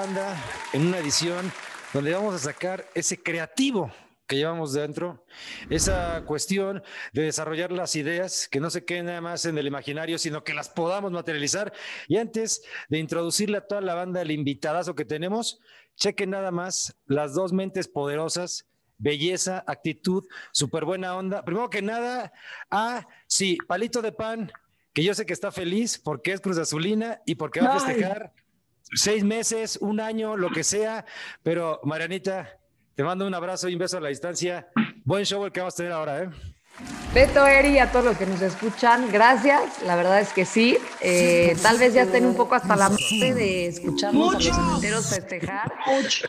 banda? En una edición donde vamos a sacar ese creativo que llevamos dentro, esa cuestión de desarrollar las ideas, que no se queden nada más en el imaginario, sino que las podamos materializar. Y antes de introducirle a toda la banda el invitadazo que tenemos, chequen nada más las dos mentes poderosas, belleza, actitud, súper buena onda. Primero que nada, ah, sí, palito de pan, que yo sé que está feliz porque es Cruz Azulina y porque va a festejar seis meses, un año, lo que sea, pero Marianita, te mando un abrazo y un beso a la distancia. Buen show el que vamos a tener ahora, ¿eh? Beto, Eri, a todos los que nos escuchan, gracias. La verdad es que sí. Eh, tal vez ya estén un poco hasta la muerte de escucharnos a los cementeros festejar,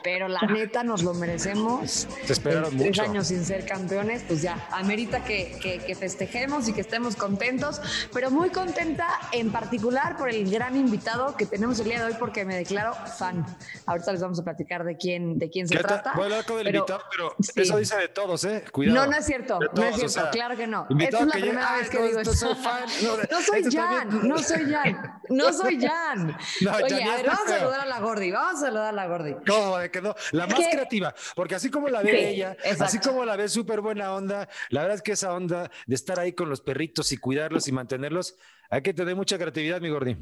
pero la neta nos lo merecemos. Te esperaron Tres mucho. años sin ser campeones, pues ya, amerita que, que, que festejemos y que estemos contentos, pero muy contenta en particular por el gran invitado que tenemos el día de hoy porque me declaro fan. Ahorita les vamos a platicar de quién, de quién se trata. Voy a hablar con el pero- invitado, pero sí. eso dice de todos, ¿eh? Cuidado. No, no es cierto, De no todos, es o cierto, sea, claro que no. Esta es la que primera vez que no, digo no fan, no, No soy esto Jan, no soy Jan, no soy Jan. Oye, a ver, vamos a saludar a la Gordi, vamos a saludar a la Gordi. ¿Cómo de que no? La más ¿Qué? creativa, porque así como la ve Sí, ella, exacto. así como la ve súper buena onda, la verdad es que esa onda de estar ahí con los perritos y cuidarlos y mantenerlos, hay que tener mucha creatividad, mi Gordi.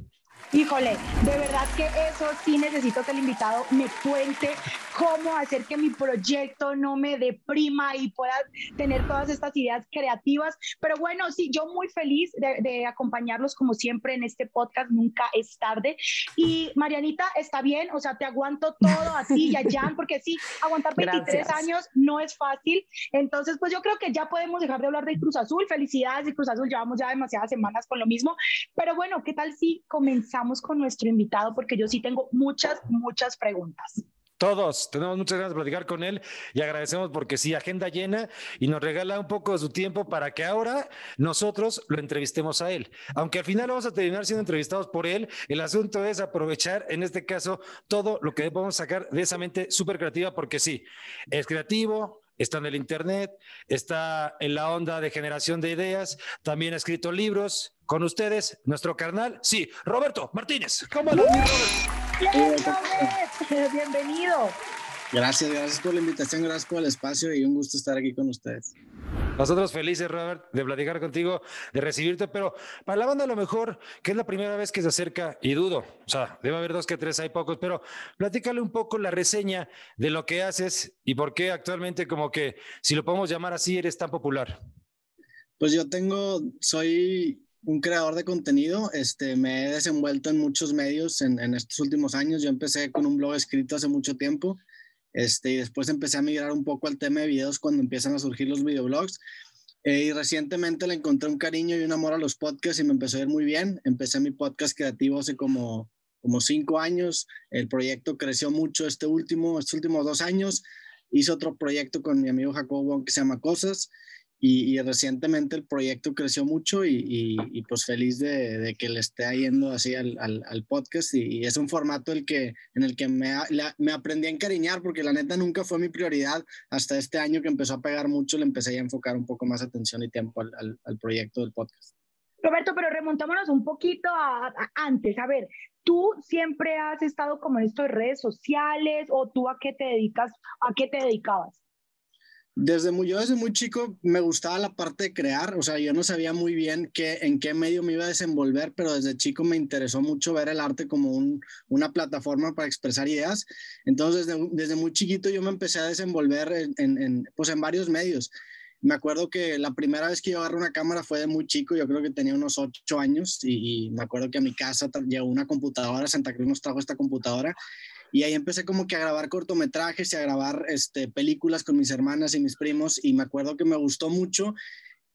Híjole, de verdad que eso sí necesito que el invitado me cuente cómo hacer que mi proyecto no me deprima y pueda tener todas estas ideas creativas. Pero bueno, sí, yo muy feliz de, de acompañarlos como siempre en este podcast, nunca es tarde. Y Marianita, está bien, o sea, te aguanto todo a ti y a Jan, porque sí, aguantar 23 Gracias. años no es fácil. Entonces, pues yo creo que ya podemos dejar de hablar del Cruz Azul. Felicidades y Cruz Azul, llevamos ya demasiadas semanas con lo mismo. Pero bueno, ¿qué tal si comenzamos con nuestro invitado? Porque yo sí tengo muchas, muchas preguntas. Todos tenemos muchas ganas de platicar con él y agradecemos porque sí, agenda llena y nos regala un poco de su tiempo para que ahora nosotros lo entrevistemos a él. Aunque al final vamos a terminar siendo entrevistados por él, el asunto es aprovechar en este caso todo lo que podemos sacar de esa mente súper creativa porque sí, es creativo. Está en el Internet, está en la onda de generación de ideas, también ha escrito libros. Con ustedes, nuestro carnal, sí, Roberto Martínez. ¿Cómo Robert, bienvenido. Gracias, gracias por la invitación, gracias por el espacio y un gusto estar aquí con ustedes. Nosotros felices, Robert, de platicar contigo, de recibirte, pero para la banda a lo mejor, que es la primera vez que se acerca, y dudo, o sea, debe haber dos que tres, hay pocos, pero platícale un poco la reseña de lo que haces y por qué actualmente como que, si lo podemos llamar así, eres tan popular. Pues yo tengo, soy un creador de contenido, este, me he desenvuelto en muchos medios en, en estos últimos años. Yo empecé con un blog escrito hace mucho tiempo, este, y después empecé a migrar un poco al tema de videos cuando empiezan a surgir los videoblogs. Eh, y recientemente le encontré un cariño y un amor a los podcasts y me empezó a ir muy bien. Empecé mi podcast creativo hace como, como cinco años. El proyecto creció mucho este último, estos últimos dos años. Hice otro proyecto con mi amigo Jacobo que se llama Cosas y, recientemente el proyecto creció mucho y, y- y pues feliz de, que le esté yendo así al, podcast y, es un formato el que, en el que me, aprendí a encariñar porque la neta nunca fue mi prioridad hasta este año que empezó a pegar mucho le empecé a enfocar un poco más atención y tiempo al, proyecto del podcast. Roberto, pero remontámonos un poquito a, a- antes. A ver, ¿tú siempre has estado como en esto de redes sociales o tú a qué te dedicas, a qué te dedicabas? Desde muy, yo desde muy chico me gustaba la parte de crear, o sea, yo no sabía muy bien qué, en qué medio me iba a desenvolver, pero desde chico me interesó mucho ver el arte como un- una plataforma para expresar ideas. Entonces, desde, desde muy chiquito yo me empecé a desenvolver en, en- en, pues en varios medios. Me acuerdo que la primera vez que yo agarré una cámara fue de muy chico, yo creo que tenía unos ocho años y, y me acuerdo que a mi casa llegó una computadora, Santa Cruz nos trajo esta computadora y ahí empecé como que a grabar cortometrajes y a grabar este, películas con mis hermanas y mis primos y me acuerdo que me gustó mucho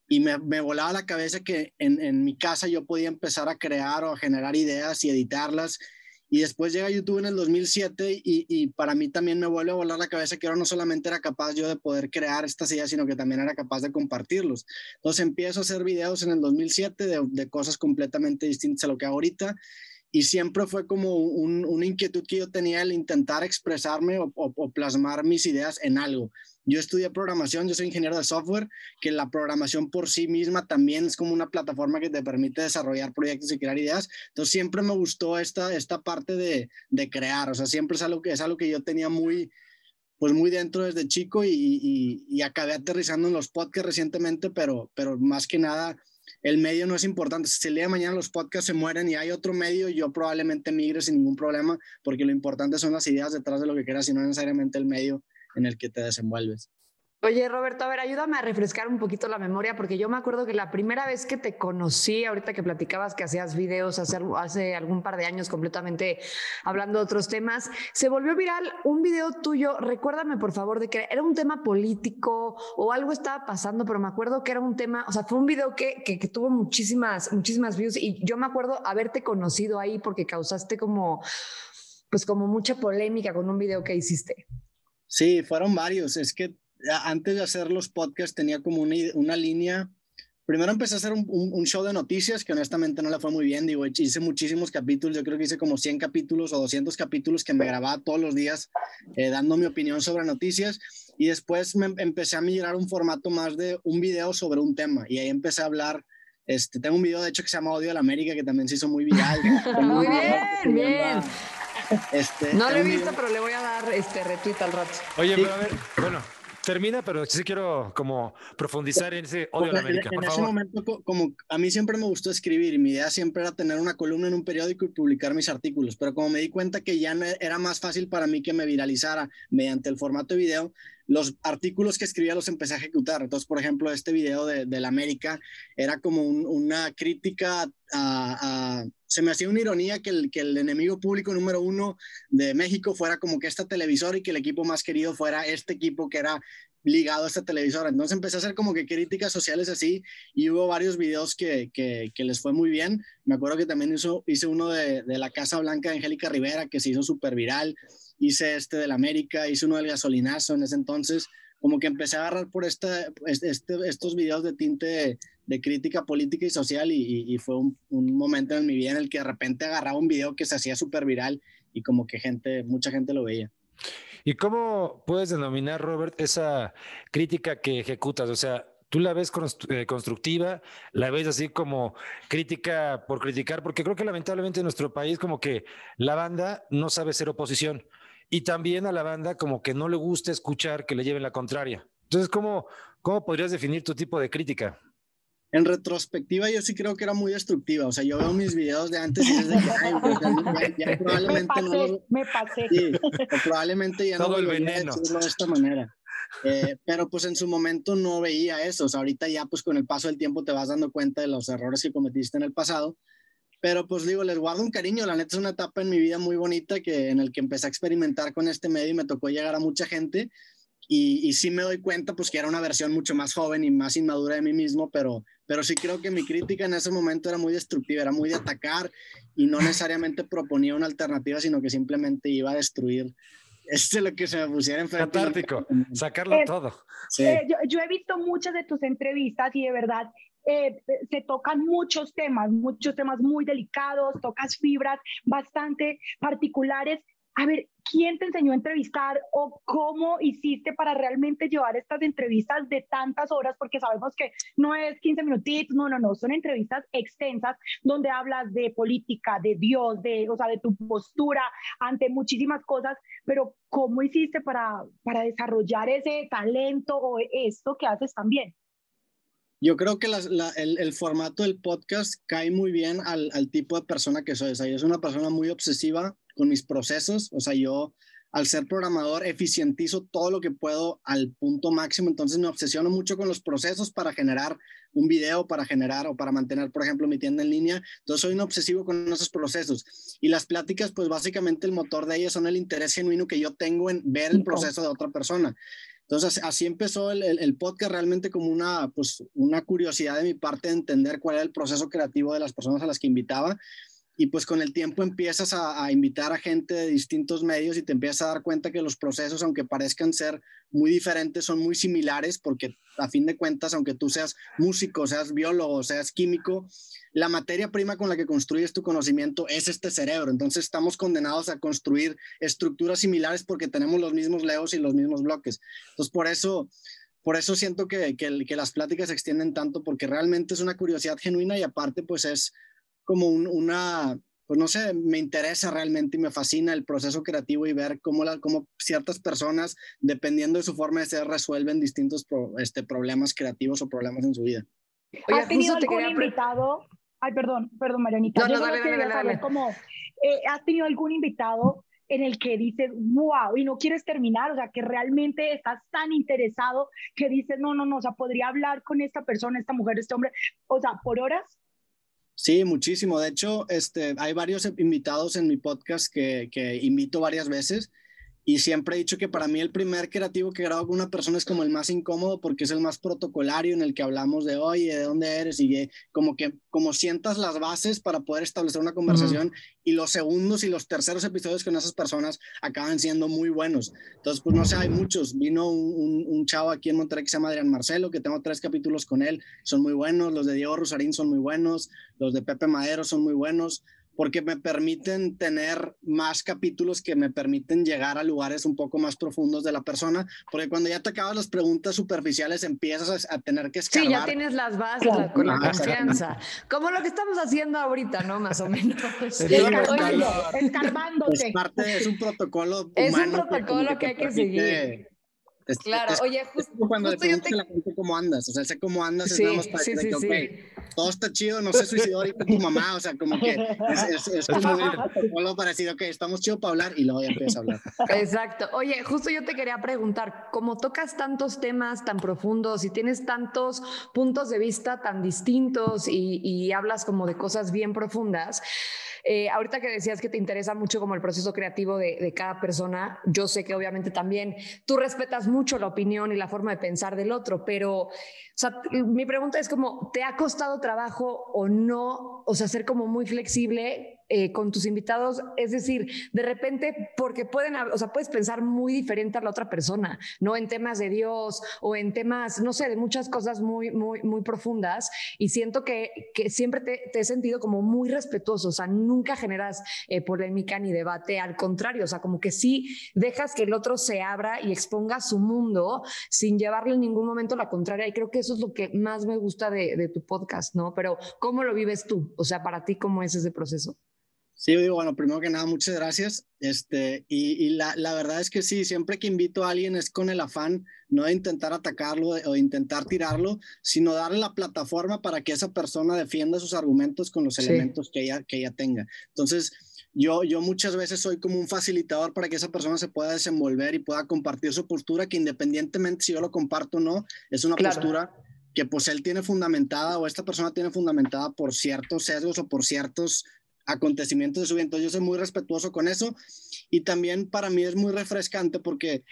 y me, me volaba la cabeza que en, mi casa yo podía empezar a crear o a generar ideas y editarlas. Y después llega YouTube en el 2007 y, y para mí también me vuelve a volar la cabeza que ahora no solamente era capaz yo de poder crear estas ideas, sino que también era capaz de compartirlos. Entonces empiezo a hacer videos en el 2007 de, de cosas completamente distintas a lo que hago ahorita y siempre fue como un, una inquietud que yo tenía el intentar expresarme o, plasmar mis ideas en algo. Yo estudié programación, yo soy ingeniero de software, que la programación por sí misma también es como una plataforma que te permite desarrollar proyectos y crear ideas. Entonces siempre me gustó esta, esta parte de, crear, o sea, siempre es algo que, es algo que yo tenía muy, pues muy dentro desde chico y, y, y acabé aterrizando en los podcasts recientemente, pero, pero más que nada el medio no es importante. Si el día de mañana los podcasts se mueren y hay otro medio, yo probablemente migre sin ningún problema, porque lo importante son las ideas detrás de lo que quieras y no necesariamente el medio en el que te desenvuelves. Oye, Roberto, a ver, ayúdame a refrescar un poquito la memoria, porque yo me acuerdo que la primera vez que te conocí, ahorita que platicabas que hacías videos hace, hace algún par de años completamente hablando de otros temas, se volvió viral un video tuyo, recuérdame por favor de que era un tema político o algo estaba pasando, pero me acuerdo que era un tema, o sea, fue un video que, que, tuvo muchísimas, muchísimas views y yo me acuerdo haberte conocido ahí porque causaste como, pues como mucha polémica con un video que hiciste. Sí, fueron varios, es que antes de hacer los podcasts tenía como una, una línea. Primero empecé a hacer un, un, show de noticias que honestamente no le fue muy bien. Digo, hice muchísimos capítulos. Yo creo que hice como 100 capítulos o 200 capítulos que me grababa todos los días eh, dando mi opinión sobre noticias. Y después me empecé a migrar un formato más de un video sobre un tema. Y ahí empecé a hablar. Este, tengo un video, de hecho, que se llama Odio a la América, que también se hizo muy viral. muy bien, bien. Este, no lo he visto, pero le voy a dar este retweet al rato. Oye, pero a ver, bueno, Termina, pero sí quiero como profundizar en ese odio a la América. En, ese momento, como a mí siempre me gustó escribir y mi idea siempre era tener una columna en un periódico y publicar mis artículos, pero como me di cuenta que ya era más fácil para mí que me viralizara mediante el formato de video, los artículos que escribía los empecé a ejecutar. Entonces, por ejemplo, este video de, la América era como una crítica a, Se me hacía una ironía que el, que el enemigo público número uno de México fuera como que esta televisora y que el equipo más querido fuera este equipo que era ligado a esta televisora. Entonces empecé a hacer como que críticas sociales así y hubo varios videos que, que, les fue muy bien. Me acuerdo que también hizo, hice uno de, de la Casa Blanca de Angélica Rivera que se hizo súper viral hice este del América, hice uno del gasolinazo en ese entonces, como que empecé a agarrar por esta, este, estos videos de tinte de, crítica política y social y, fue un, momento en mi vida en el que de repente agarraba un video que se hacía súper viral y como que gente, mucha gente lo veía. ¿Y cómo puedes denominar, Robert, esa crítica que ejecutas? O sea, tú la ves eh, constructiva, la ves así como crítica por criticar, porque creo que lamentablemente en nuestro país como que la banda no sabe ser oposición y también a la banda como que no le gusta escuchar que le lleven la contraria. Entonces, ¿cómo, cómo podrías definir tu tipo de crítica? En retrospectiva, yo sí creo que era muy destructiva. O sea, yo veo mis videos de antes y desde que ya, probablemente me pasé, no. Me pasé. Sí, probablemente ya no el veneno. decirlo de esta manera. Eh, pero pues en su momento no veía eso. O sea, ahorita ya pues con el paso del tiempo te vas dando cuenta de los errores que cometiste en el pasado pero pues digo, les guardo un cariño, la neta es una etapa en mi vida muy bonita que en el que empecé a experimentar con este medio y me tocó llegar a mucha gente y, y sí me doy cuenta pues que era una versión mucho más joven y más inmadura de mí mismo, pero, pero sí creo que mi crítica en ese momento era muy destructiva, era muy de atacar y no necesariamente proponía una alternativa, sino que simplemente iba a destruir este lo que se me pusiera enfrente. Catártico, sacarlo todo. Sí. Eh, yo, yo, he visto muchas de tus entrevistas y de verdad eh, se tocan muchos temas, muchos temas muy delicados, tocas fibras bastante particulares. A ver, ¿quién te enseñó a entrevistar o cómo hiciste para realmente llevar estas entrevistas de tantas horas? Porque sabemos que no es 15 minutitos, no, no, no, son entrevistas extensas donde hablas de política, de Dios, de, o sea, de tu postura ante muchísimas cosas, pero ¿cómo hiciste para, para desarrollar ese talento o esto que haces también? Yo creo que el, formato del podcast cae muy bien al, tipo de persona que soy. O sea, yo soy una persona muy obsesiva con mis procesos. O sea, yo al ser programador eficientizo todo lo que puedo al punto máximo. Entonces me obsesiono mucho con los procesos para generar un video, para generar o para mantener, por ejemplo, mi tienda en línea. Entonces soy un obsesivo con esos procesos. Y las pláticas, pues básicamente el motor de ellas son el interés genuino que yo tengo en ver el proceso de otra persona. Entonces, así empezó el, el, podcast realmente como una, pues, una curiosidad de mi parte de entender cuál era el proceso creativo de las personas a las que invitaba. Y pues con el tiempo empiezas a, invitar a gente de distintos medios y te empiezas a dar cuenta que los procesos, aunque parezcan ser muy diferentes, son muy similares porque a fin de cuentas, aunque tú seas músico, seas biólogo, seas químico, la materia prima con la que construyes tu conocimiento es este cerebro. Entonces estamos condenados a construir estructuras similares porque tenemos los mismos legos y los mismos bloques. Entonces por eso... Por eso siento que, que, que las pláticas se extienden tanto, porque realmente es una curiosidad genuina y aparte pues es como una, pues no sé, me interesa realmente y me fascina el proceso creativo y ver cómo, la, cómo ciertas personas, dependiendo de su forma de ser, resuelven distintos este, problemas creativos o problemas en su vida. ¿Has tenido algún invitado? Ay, perdón, perdón, Marianita. No, no, dale, dale, dale, eh, ¿has tenido algún invitado en el que dices, wow, y no quieres terminar, o sea, que realmente estás tan interesado que dices, no, no, no, o sea, podría hablar con esta persona, esta mujer, este hombre, o sea, por horas? Sí, muchísimo. De hecho, este, hay varios invitados en mi podcast que, que invito varias veces y siempre he dicho que para mí el primer creativo que grabo con una persona es como el más incómodo porque es el más protocolario en el que hablamos de, oye, ¿de dónde eres? Y como que como sientas las bases para poder establecer una conversación y los segundos y los terceros episodios con esas personas acaban siendo muy buenos. Entonces, pues no sé, hay muchos. Vino un, un, chavo aquí en Monterrey que se llama Adrián Marcelo, que tengo tres capítulos con él, son muy buenos. Los de Diego Rosarín son muy buenos. Los de Pepe Madero son muy buenos porque me permiten tener más capítulos que me permiten llegar a lugares un poco más profundos de la persona, porque cuando ya te acabas las preguntas superficiales empiezas a, tener que escarbar. Sí, ya tienes las bases con la confianza, como lo que estamos haciendo ahorita, ¿no? Más o menos. Escarbándote. Es parte, es un protocolo Es un protocolo que, hay que seguir claro, oye, justo, cuando le preguntas a la gente cómo andas, o sea, sé cómo andas, sí, es para sí, sí, que, okay, todo está chido, no se suicidó ahorita tu mamá, o sea, como que es, es, como un para decir, ok, estamos chido para hablar y luego ya empiezas a hablar. Exacto. Oye, justo yo te quería preguntar, como tocas tantos temas tan profundos y tienes tantos puntos de vista tan distintos y, y hablas como de cosas bien profundas, eh, ahorita que decías que te interesa mucho como el proceso creativo de, cada persona, yo sé que obviamente también tú respetas mucho la opinión y la forma de pensar del otro, pero mi pregunta es como, ¿te ha costado trabajo o no? O sea, ser como muy flexible eh, con tus invitados, es decir, de repente, porque pueden, o sea, puedes pensar muy diferente a la otra persona, ¿no? En temas de Dios o en temas, no sé, de muchas cosas muy, muy, muy profundas y siento que, que siempre te, te, he sentido como muy respetuoso, o sea, nunca generas eh, polémica ni debate, al contrario, o sea, como que sí dejas que el otro se abra y exponga su mundo sin llevarle en ningún momento la contraria y creo que eso es lo que más me gusta de, de tu podcast, ¿no? Pero ¿cómo lo vives tú? O sea, para ti, ¿cómo es ese proceso? Sí, digo, bueno, primero que nada, muchas gracias. Este, y, la, la, verdad es que sí, siempre que invito a alguien es con el afán no de intentar atacarlo o intentar tirarlo, sino darle la plataforma para que esa persona defienda sus argumentos con los elementos que ella, que ella tenga. Entonces, yo, yo muchas veces soy como un facilitador para que esa persona se pueda desenvolver y pueda compartir su postura, que independientemente si yo lo comparto o no, es una postura que pues él tiene fundamentada o esta persona tiene fundamentada por ciertos sesgos o por ciertos acontecimientos de su vida. Entonces yo soy muy respetuoso con eso. Y también para mí es muy refrescante porque,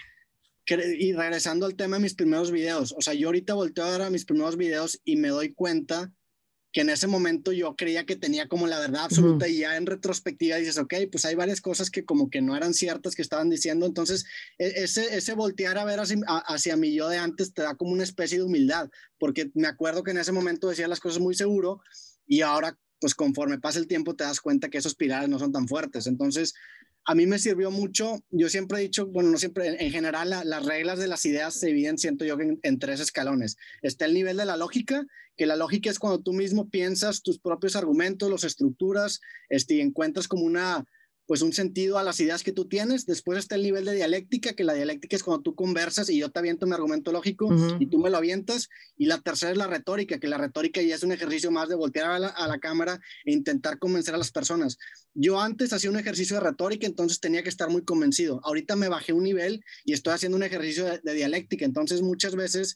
y regresando al tema de mis primeros videos, o sea, yo ahorita volteo a ver a mis primeros videos y me doy cuenta que en ese momento yo creía que tenía como la verdad absoluta y ya en retrospectiva dices, ok, pues hay varias cosas que como que no eran ciertas que estaban diciendo, entonces e, ese, ese voltear a ver hacia, hacia mi yo de antes te da como una especie de humildad, porque me acuerdo que en ese momento decía las cosas muy seguro y ahora pues conforme pasa el tiempo te das cuenta que esos pilares no son tan fuertes. Entonces, a mí me sirvió mucho, yo siempre he dicho, bueno, no siempre, en general las reglas de las ideas se dividen, siento yo, en, tres escalones. Está el nivel de la lógica, que la lógica es cuando tú mismo piensas tus propios argumentos, los estructuras, este, y encuentras como una, pues un sentido a las ideas que tú tienes. Después está el nivel de dialéctica, que la dialéctica es cuando tú conversas y yo te aviento mi argumento lógico y tú me lo avientas. Y la tercera es la retórica, que la retórica ya es un ejercicio más de voltear a la, cámara e intentar convencer a las personas. Yo antes hacía un ejercicio de retórica, entonces tenía que estar muy convencido. Ahorita me bajé un nivel y estoy haciendo un ejercicio de dialéctica. Entonces muchas veces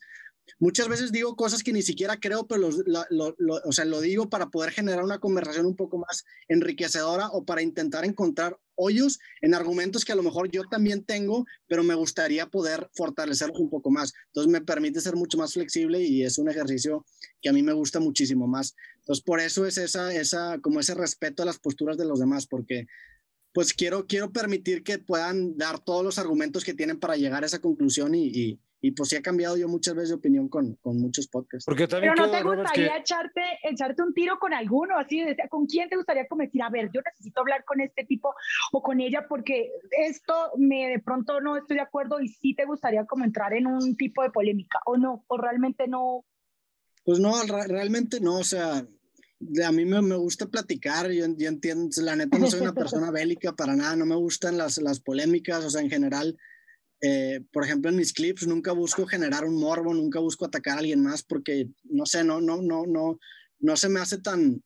Muchas veces digo cosas que ni siquiera creo, pero lo, o sea, lo digo para poder generar una conversación un poco más enriquecedora o para intentar encontrar hoyos en argumentos que a lo mejor yo también tengo, pero me gustaría poder fortalecerlos un poco más. Entonces me permite ser mucho más flexible y es un ejercicio que a mí me gusta muchísimo más. Entonces por eso es esa, esa, como ese respeto a las posturas de los demás, porque pues quiero, quiero permitir que puedan dar todos los argumentos que tienen para llegar a esa conclusión y, pues sí he cambiado yo muchas veces de opinión con, con muchos podcasts. Porque también Pero no te gustaría echarte, echarte un tiro con alguno, así, ¿con quién te gustaría como decir, a ver, yo necesito hablar con este tipo o con ella porque esto me de pronto no estoy de acuerdo y sí te gustaría como entrar en un tipo de polémica o no, o realmente no? Pues no, realmente no, o sea, a mí me, me, gusta platicar, yo, yo, entiendo, la neta no soy una persona bélica para nada, no me gustan las, las polémicas, o sea, en general, eh, por ejemplo, en mis clips nunca busco generar un morbo, nunca busco atacar a alguien más porque, no sé, no, no, no, no, no se me hace tan,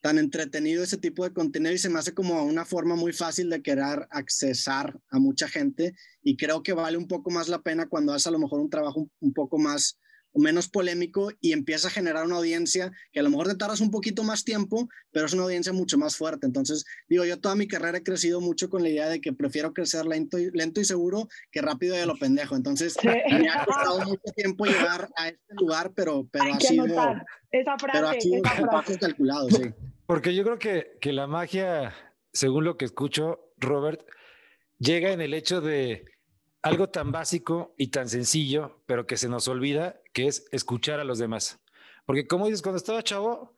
tan entretenido ese tipo de contenido y se me hace como una forma muy fácil de querer accesar a mucha gente y creo que vale un poco más la pena cuando haces a lo mejor un trabajo un poco más menos polémico y empieza a generar una audiencia que a lo mejor te tardas un poquito más tiempo, pero es una audiencia mucho más fuerte. Entonces, digo, yo toda mi carrera he crecido mucho con la idea de que prefiero crecer lento y, lento y seguro que rápido y a lo pendejo. Entonces, me ha costado mucho tiempo llegar a este lugar, pero, pero ha sido... Esa frase, pero ha sido calculado, sí. Porque yo creo que, que la magia, según lo que escucho, Robert, llega en el hecho de algo tan básico y tan sencillo, pero que se nos olvida, que es escuchar a los demás. Porque como dices, cuando estaba chavo,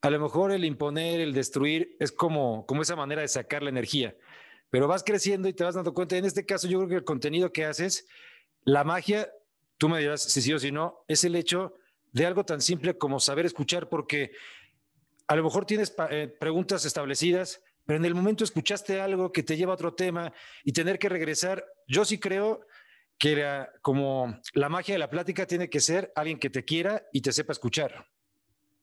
a lo mejor el imponer, el destruir, es como, como esa manera de sacar la energía. Pero vas creciendo y te vas dando cuenta. En este caso, yo creo que el contenido que haces, la magia, tú me dirás si sí o si no, es el hecho de algo tan simple como saber escuchar, porque a lo mejor tienes eh, preguntas establecidas, pero en el momento escuchaste algo que te lleva a otro tema y tener que regresar, yo sí creo que como la magia de la plática tiene que ser alguien que te quiera y te sepa escuchar.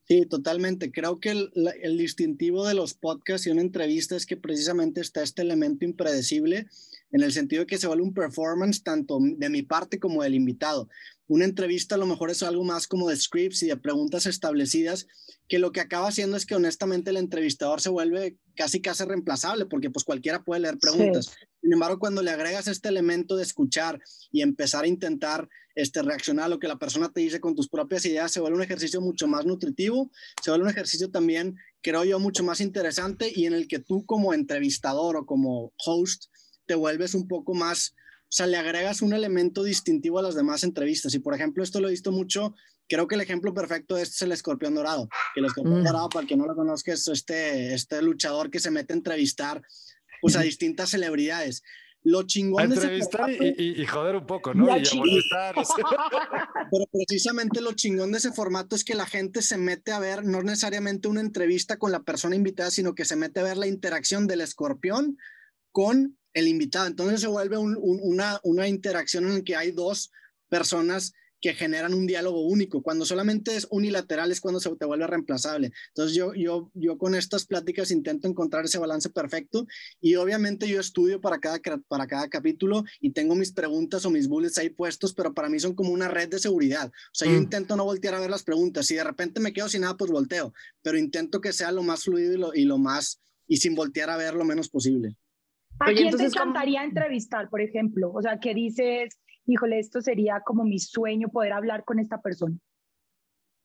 Sí, totalmente. Creo que el, el, distintivo de los podcasts y una entrevista es que precisamente está este elemento impredecible en el sentido de que se vuelve un performance tanto de mi parte como del invitado. Una entrevista a lo mejor es algo más como de scripts y de preguntas establecidas, que lo que acaba haciendo es que honestamente el entrevistador se vuelve casi casi reemplazable, porque pues cualquiera puede leer preguntas. Sin embargo, cuando le agregas este elemento de escuchar y empezar a intentar este, reaccionar a lo que la persona te dice con tus propias ideas, se vuelve un ejercicio mucho más nutritivo, se vuelve un ejercicio también, creo yo, mucho más interesante y en el que tú como entrevistador o como host te vuelves un poco más, o sea, le agregas un elemento distintivo a las demás entrevistas. Y por ejemplo, esto lo he visto mucho, creo que el ejemplo perfecto es el escorpión dorado. Que el escorpión mm. dorado, para el que no lo conozca, es este, este luchador que se mete a entrevistar pues, a distintas celebridades. Lo chingón de entrevistar y, y, joder un poco, ¿no? Y Pero precisamente lo chingón de ese formato es que la gente se mete a ver no necesariamente una entrevista con la persona invitada, sino que se mete a ver la interacción del escorpión con el invitado. Entonces se vuelve una, una interacción en la que hay dos personas que generan un diálogo único. Cuando solamente es unilateral es cuando se te vuelve reemplazable. Entonces yo, yo, yo con estas pláticas intento encontrar ese balance perfecto y obviamente yo estudio para cada, para cada capítulo y tengo mis preguntas o mis bullets ahí puestos, pero para mí son como una red de seguridad. O sea, yo mm. intento no voltear a ver las preguntas. Si de repente me quedo sin nada, pues volteo, pero intento que sea lo más fluido y lo, y lo más y sin voltear a ver lo menos posible. ¿A quién te encantaría entrevistar, por ejemplo? O sea, ¿qué dices, híjole, esto sería como mi sueño poder hablar con esta persona?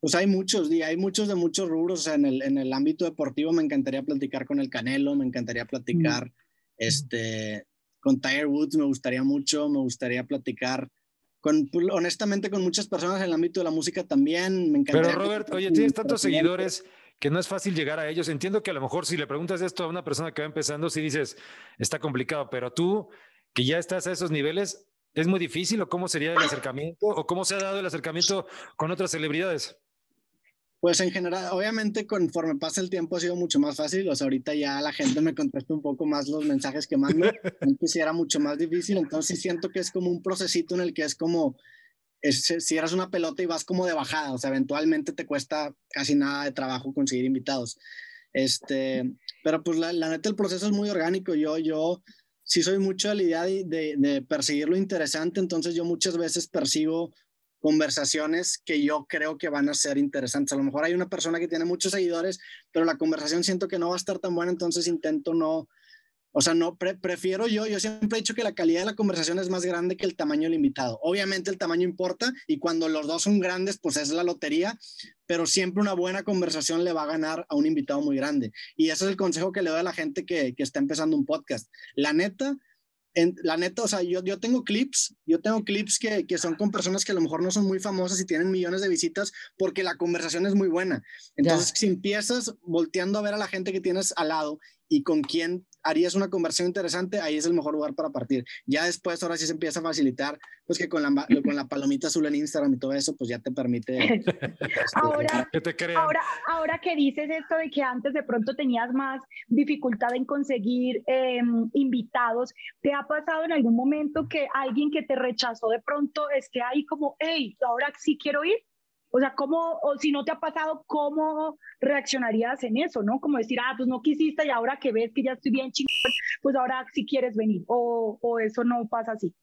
Pues hay muchos, hay muchos de muchos rubros. O sea, en el, en el ámbito deportivo me encantaría platicar con el Canelo, me encantaría platicar mm. este, con Tiger Woods, me gustaría mucho, me gustaría platicar con, pues, honestamente, con muchas personas en el ámbito de la música también. Me encantaría Pero Robert, oye, tienes tantos seguidores que no es fácil llegar a ellos. Entiendo que a lo mejor si le preguntas esto a una persona que va empezando, sí dices, está complicado, pero tú que ya estás a esos niveles, ¿es muy difícil o cómo sería el acercamiento o cómo se ha dado el acercamiento con otras celebridades? Pues en general, obviamente conforme pasa el tiempo ha sido mucho más fácil, o sea, ahorita ya la gente me contesta un poco más los mensajes que mando, antes sí era mucho más difícil, entonces siento que es como un procesito en el que es como si eras una pelota y vas como de bajada, o sea, eventualmente te cuesta casi nada de trabajo conseguir invitados. Este, pero pues la, neta el proceso es muy orgánico. Yo, yo sí soy mucho de la idea de, de, perseguir lo interesante, entonces yo muchas veces persigo conversaciones que yo creo que van a ser interesantes. A lo mejor hay una persona que tiene muchos seguidores, pero la conversación siento que no va a estar tan buena, entonces intento no, O sea, no, prefiero yo, yo siempre he dicho que la calidad de la conversación es más grande que el tamaño del invitado. Obviamente el tamaño importa y cuando los dos son grandes, pues es la lotería, pero siempre una buena conversación le va a ganar a un invitado muy grande. Y ese es el consejo que le doy a la gente que, que está empezando un podcast. La neta, en, la neta, o sea, yo, yo tengo clips, yo tengo clips que, que, son con personas que a lo mejor no son muy famosas y tienen millones de visitas porque la conversación es muy buena. Entonces, si empiezas volteando a ver a la gente que tienes al lado y con quién harías una conversión interesante, ahí es el mejor lugar para partir. Ya después, ahora sí se empieza a facilitar, pues que con la, con la palomita azul en Instagram y todo eso, pues ya te permite. Ahora, que te ahora, ahora que dices esto de que antes de pronto tenías más dificultad en conseguir em, invitados, ¿te ha pasado en algún momento que alguien que te rechazó de pronto esté ahí como, hey, ahora sí quiero ir? O sea, ¿cómo, o si no te ha pasado, cómo reaccionarías en eso, no? Como decir, ah, pues no quisiste y ahora que ves que ya estoy bien chingón, pues ahora sí quieres venir, o, o eso no pasa así.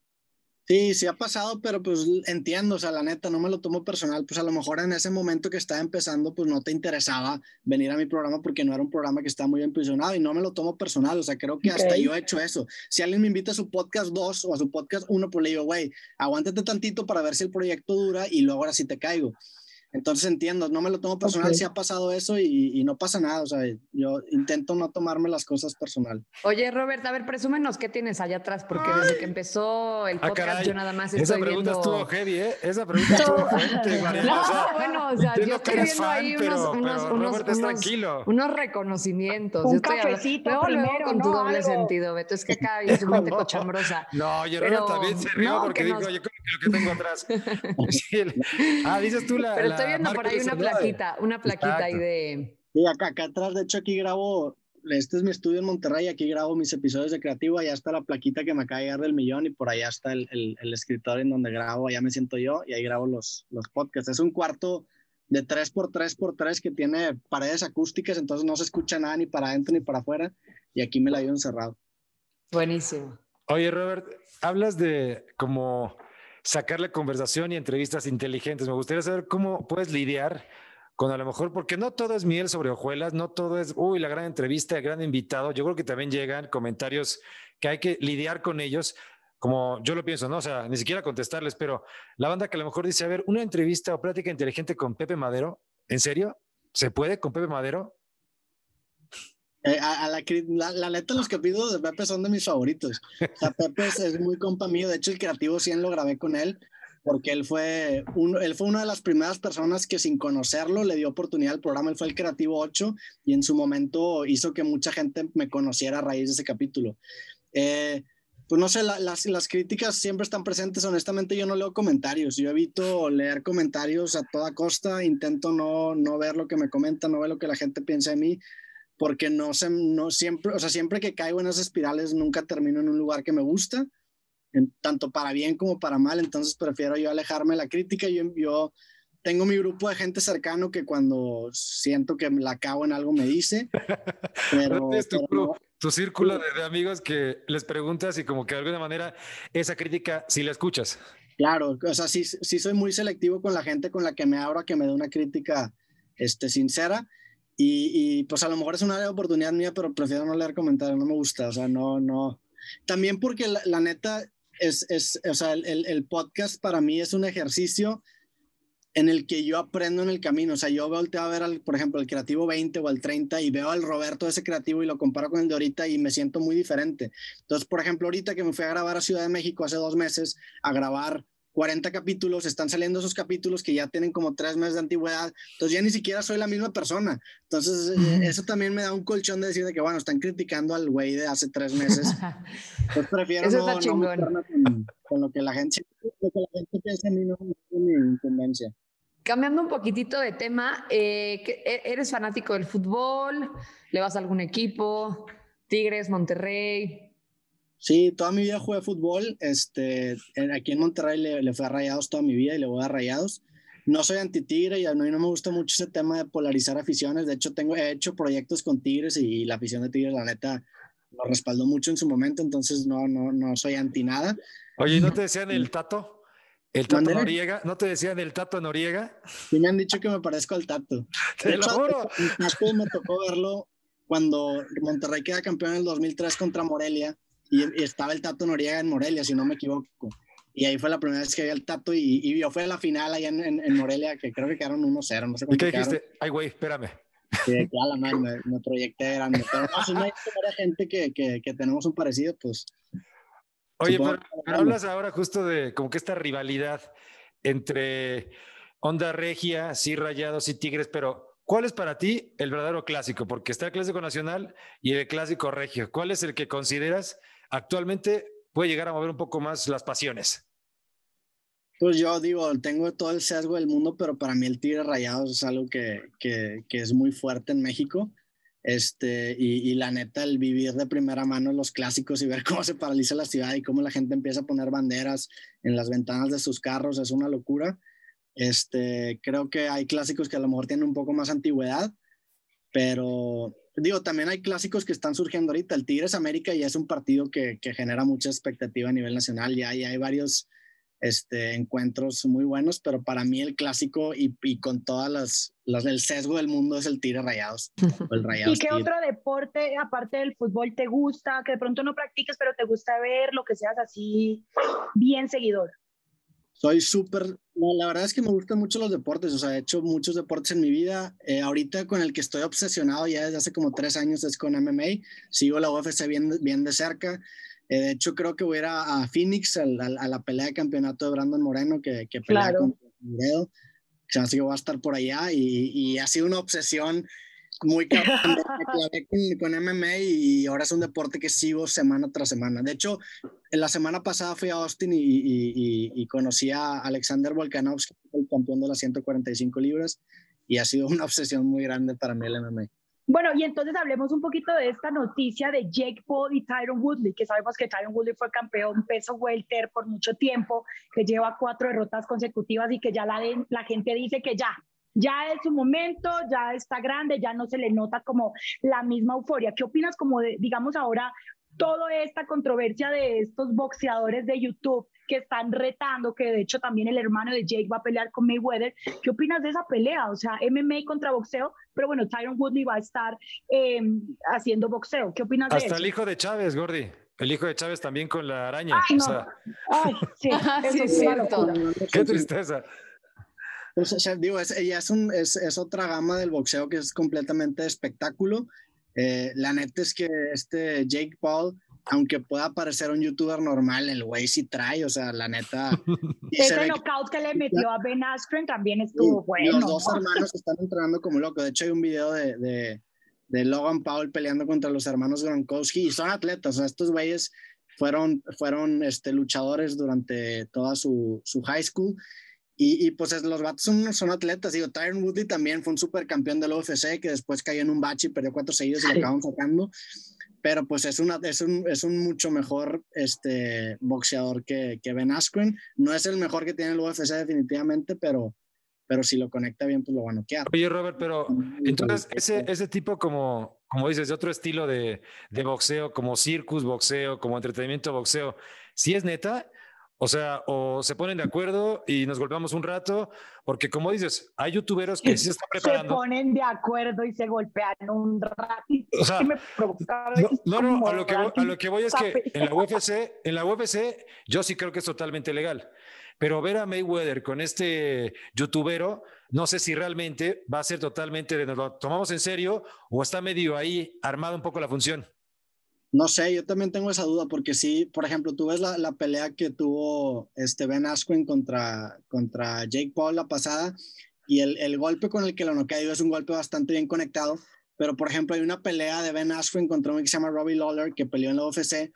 Sí, sí ha pasado, pero pues entiendo, o sea, la neta, no me lo tomo personal, pues a lo mejor en ese momento que estaba empezando, pues no te interesaba venir a mi programa porque no era un programa que estaba muy bien posicionado y no me lo tomo personal, o sea, creo que hasta yo he hecho eso. Si alguien me invita a su podcast 2 o a su podcast 1, pues le digo, güey, aguántate tantito para ver si el proyecto dura y luego ahora sí te caigo. Entonces entiendo, no me lo tomo personal si ha pasado eso y, no pasa nada, o sea, yo intento no tomarme las cosas personal. Oye, Robert, a ver, presúmenos qué tienes allá atrás, porque desde que empezó el ah, podcast yo nada más estoy Esa pregunta estuvo heavy, ¿eh? Esa pregunta estuvo fuerte. No, bueno, o sea, yo estoy viendo ahí unos, unos, unos, tranquilo. unos reconocimientos. Un yo estoy cafecito luego, primero, luego con tu doble sentido, Beto, es que acá hay su mente cochambrosa. No, yo Robert también se rió porque digo, yo creo que lo que tengo atrás. ah, dices tú la estoy viendo por ahí una plaquita, una plaquita ahí de... Sí, acá, acá atrás, de hecho aquí grabo, este es mi estudio en Monterrey, aquí grabo mis episodios de creativo, allá está la plaquita que me acaba de llegar del millón y por allá está el, el, el escritorio en donde grabo, allá me siento yo y ahí grabo los, los podcasts. Es un cuarto de 3x3x3 que tiene paredes acústicas, entonces no se escucha nada ni para adentro ni para afuera y aquí me la dio encerrado. Buenísimo. Oye, Robert, hablas de como sacarle conversación y entrevistas inteligentes. Me gustaría saber cómo puedes lidiar con a lo mejor, porque no todo es miel sobre hojuelas, no todo es, uy, la gran entrevista, el gran invitado. Yo creo que también llegan comentarios que hay que lidiar con ellos, como yo lo pienso, ¿no? O sea, ni siquiera contestarles, pero la banda que a lo mejor dice, a ver, una entrevista o plática inteligente con Pepe Madero, ¿en serio? ¿Se puede con Pepe Madero? Eh, a, la, la, neta, los capítulos de Pepe son de mis favoritos. O sea, Pepe es, muy compa mío. De hecho, el Creativo 100 lo grabé con él porque él fue, él fue una de las primeras personas que sin conocerlo le dio oportunidad al programa. Él fue el Creativo 8 y en su momento hizo que mucha gente me conociera a raíz de ese capítulo. Eh, pues no sé, las, las críticas siempre están presentes. Honestamente, yo no leo comentarios. Yo evito leer comentarios a toda costa. Intento no, no ver lo que me comentan, no ver lo que la gente piensa de mí porque no, sé, no siempre, o sea, siempre que caigo en esas espirales nunca termino en un lugar que me gusta, tanto para bien como para mal, entonces prefiero yo alejarme de la crítica, yo, yo tengo mi grupo de gente cercano que cuando siento que la cago en algo me dice, pero... tu, círculo de, amigos que les preguntas y como que de alguna manera esa crítica si la escuchas. Claro, o sea, sí, sí soy muy selectivo con la gente con la que me abro a que me dé una crítica este, sincera y, pues a lo mejor es una oportunidad mía, pero prefiero no leer comentarios, no me gusta, o sea, no, no. También porque la, neta es, es, o sea, el, el, podcast para mí es un ejercicio en el que yo aprendo en el camino, o sea, yo volteo a ver, al, por ejemplo, el creativo 20 o el 30 y veo al Roberto ese creativo y lo comparo con el de ahorita y me siento muy diferente. Entonces, por ejemplo, ahorita que me fui a grabar a Ciudad de México hace dos meses, a grabar 40 capítulos, están saliendo esos capítulos que ya tienen como tres meses de antigüedad, entonces ya ni siquiera soy la misma persona. Entonces, eh, eso también me da un colchón de decir de que, bueno, están criticando al güey de hace tres meses. Entonces prefiero no, no con, lo que la gente, lo que la gente piensa a mí, no, es mi tendencia. Cambiando un poquitito de tema, eh, e, ¿eres fanático del fútbol? ¿Le vas a algún equipo? Tigres, Monterrey, Sí, toda mi vida jugué fútbol. Este, aquí en Monterrey le, le fui a Rayados toda mi vida y le voy a Rayados. No soy anti-tigre y a mí no me gusta mucho ese tema de polarizar aficiones. De hecho, tengo, he hecho proyectos con tigres y, la afición de tigres, la neta, lo respaldó mucho en su momento, entonces no, no, no soy anti nada. Oye, ¿no te decían el Tato? ¿El Tato Noriega? ¿No te decían el Tato Noriega? Sí, me han dicho que me parezco al Tato. Te lo juro. me tocó verlo cuando Monterrey queda campeón en el 2003 contra Morelia y, estaba el Tato Noriega en Morelia, si no me equivoco. Y ahí fue la primera vez que vi al Tato y, y yo fue a la final allá en, en, Morelia, que creo que quedaron 1-0, no sé ¿Y qué dijiste? Ay, güey, espérame. Sí, claro, man, me, me, proyecté grande. Pero no, si no hay gente que, que, que, tenemos un parecido, pues... Oye, pero, pero hablas ahora justo de como que esta rivalidad entre Onda Regia, sí, Rayados y Tigres, pero ¿cuál es para ti el verdadero clásico? Porque está el clásico nacional y el clásico regio. ¿Cuál es el que consideras actualmente puede llegar a mover un poco más las pasiones? Pues yo digo, tengo todo el sesgo del mundo, pero para mí el Tigre Rayados es algo que, que, que es muy fuerte en México. Este, y, y, la neta, el vivir de primera mano los clásicos y ver cómo se paraliza la ciudad y cómo la gente empieza a poner banderas en las ventanas de sus carros es una locura. Este, creo que hay clásicos que a lo mejor tienen un poco más antigüedad, pero digo, también hay clásicos que están surgiendo ahorita. El Tigres América ya es un partido que, que genera mucha expectativa a nivel nacional. Ya, ya hay varios este, encuentros muy buenos, pero para mí el clásico y, y con todas las, las, el sesgo del mundo es el tiro rayados. El rayados ¿Y qué otro deporte, aparte del fútbol, te gusta? Que de pronto no practiques, pero te gusta ver lo que seas así bien seguidor. Soy súper, la verdad es que me gustan mucho los deportes, o sea, he hecho muchos deportes en mi vida. Eh, ahorita con el que estoy obsesionado ya desde hace como tres años es con MMA. Sigo la UFC bien, bien de cerca. Eh, de hecho, creo que voy a ir a, Phoenix a, la pelea de campeonato de Brandon Moreno, que, que pelea claro. con Figueredo. Así que voy a estar por allá y, y ha sido una obsesión muy cabrón. con, con MMA y ahora es un deporte que sigo semana tras semana. De hecho, en la semana pasada fui a Austin y, y, y conocí a Alexander Volkanovski, el campeón de las 145 libras, y ha sido una obsesión muy grande para mí el MMA. Bueno, y entonces hablemos un poquito de esta noticia de Jake Paul y Tyron Woodley, que sabemos que Tyron Woodley fue campeón peso welter por mucho tiempo, que lleva cuatro derrotas consecutivas y que ya la, la gente dice que ya, ya es su momento, ya está grande, ya no se le nota como la misma euforia. ¿Qué opinas como de, digamos ahora, toda esta controversia de estos boxeadores de YouTube que están retando, que de hecho también el hermano de Jake va a pelear con Mayweather. ¿Qué opinas de esa pelea? O sea, MMA contra boxeo, pero bueno, Tyron Woodley va a estar eh, haciendo boxeo. ¿Qué opinas de eso? Hasta el hijo de Chávez, Gordy. El hijo de Chávez también con la araña. Ay, no. o sea... Ay, sí, sí es cierto. Qué tristeza. Pues, o sea, digo, es, es, un, es, es, otra gama del boxeo que es completamente espectáculo. Eh, la neta es que este Jake Paul aunque pueda parecer un youtuber normal, el güey sí trae, o sea, la neta. Ese knockout que, le metió a Ben Askren también estuvo bueno. Los dos hermanos están entrenando como locos. De hecho, hay un video de, de, de, Logan Paul peleando contra los hermanos Gronkowski y son atletas, o sea, estos güeyes fueron, fueron este, luchadores durante toda su, su high school. Y, y, pues los vatos son, son atletas. Digo, Tyron Woodley también fue un supercampeón del UFC que después cayó en un bache y perdió cuatro seguidos y lo acaban sacando pero pues es, una, es, un, es un mucho mejor este, boxeador que, que Ben Askren. No es el mejor que tiene el UFC definitivamente, pero, pero si lo conecta bien, pues lo va a noquear. Oye, Robert, pero entonces ese, ese tipo como, como dices, de otro estilo de, de boxeo, como circus boxeo, como entretenimiento boxeo, ¿sí es neta? O sea, o se ponen de acuerdo y nos golpeamos un rato, porque como dices, hay youtuberos que sí se están preparando. Se ponen de acuerdo y se golpean un ratito. O sea, no, no, a, lo que voy, a lo que voy es que en la UFC, en la UFC, yo sí creo que es totalmente legal. Pero ver a Mayweather con este youtubero, no sé si realmente va a ser totalmente de nos lo tomamos en serio o está medio ahí armado un poco la función. No sé, yo también tengo esa duda porque sí, por ejemplo, tú ves la, la pelea que tuvo este Ben Askren contra, contra Jake Paul la pasada y el, el golpe con el que lo noquea es un golpe bastante bien conectado, pero por ejemplo hay una pelea de Ben Askren contra un que se llama Robbie Lawler que peleó en la UFC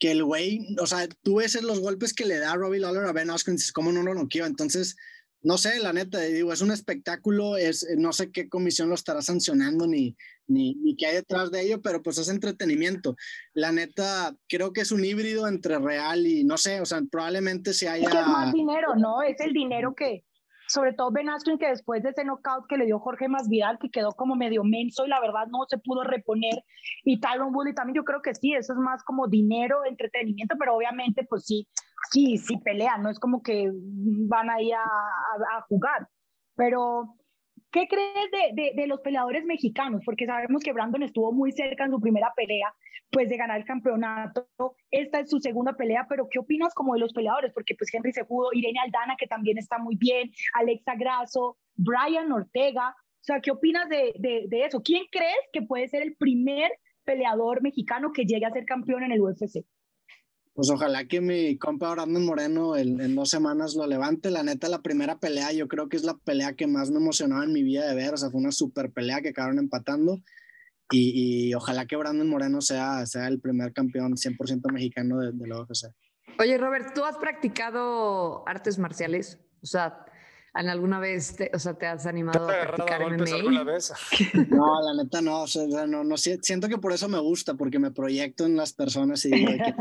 que el güey, o sea, tú ves los golpes que le da Robbie Lawler a Ben Askren y dices, ¿cómo no lo noqueó? Entonces, no sé, la neta, digo, es un espectáculo, es, no sé qué comisión lo estará sancionando ni, ni, ni qué hay detrás de ello, pero pues es entretenimiento. La neta, creo que es un híbrido entre real y no sé, o sea, probablemente se haya... Es, que es más dinero, ¿no? Es el dinero que, sobre todo Ben Askren, que después de ese knockout que le dio Jorge Masvidal, que quedó como medio menso y la verdad no se pudo reponer, y Tyron Woodley también yo creo que sí, eso es más como dinero, entretenimiento, pero obviamente pues sí, sí, sí pelean, no es como que van ahí a, a, a jugar, pero ¿qué crees de, de, los peleadores mexicanos? Porque sabemos que Brandon estuvo muy cerca en su primera pelea, pues de ganar el campeonato. Esta es su segunda pelea, pero ¿qué opinas como de los peleadores? Porque pues Henry Sejudo, Irene Aldana, que también está muy bien, Alexa Grasso, Brian Ortega. O sea, ¿qué opinas de, de eso? ¿Quién crees que puede ser el primer peleador mexicano que llegue a ser campeón en el UFC? Pues ojalá que mi compa Brandon Moreno en, dos semanas lo levante. La neta, la primera pelea yo creo que es la pelea que más me emocionaba en mi vida de ver. O sea, fue una super pelea que acabaron empatando. Y, ojalá que Brandon Moreno sea, sea el primer campeón 100% mexicano de, de la UFC. Oye, Robert, ¿tú has practicado artes marciales? O sea, ¿En alguna vez, te, o sea, te has animado a practicar MMA? alguna vez? No, la neta no, o sea, no, no, siento que por eso me gusta, porque me proyecto en las personas y digo, que,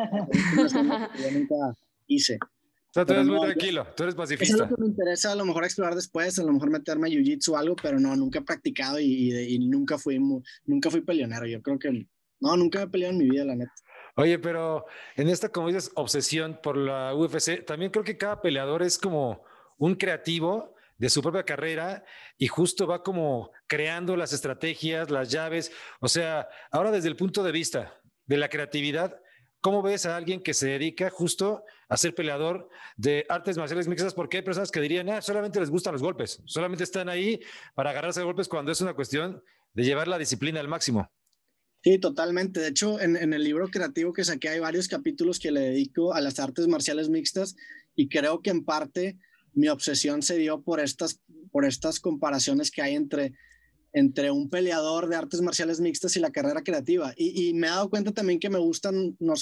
yo nunca hice. O sea, tú eres muy tranquilo, tú eres pacifista. Eso es lo que me interesa, a lo mejor explorar después, a lo mejor meterme a jiu-jitsu o algo, pero no, nunca he practicado y, y, nunca, fui, nunca fui peleonero. Yo creo que, no, nunca he peleado en mi vida, la neta. Oye, pero en esta, como dices, obsesión por la UFC, también creo que cada peleador es como un creativo de su propia carrera y justo va como creando las estrategias, las llaves. O sea, ahora desde el punto de vista de la creatividad, ¿cómo ves a alguien que se dedica justo a ser peleador de artes marciales mixtas? Porque hay personas que dirían, ah, solamente les gustan los golpes, solamente están ahí para agarrarse a golpes cuando es una cuestión de llevar la disciplina al máximo. Sí, totalmente. De hecho, en, en, el libro creativo que saqué hay varios capítulos que le dedico a las artes marciales mixtas y creo que en parte mi obsesión se dio por estas, por estas comparaciones que hay entre, entre un peleador de artes marciales mixtas y la carrera creativa. Y, me he dado cuenta también que me gustan, no,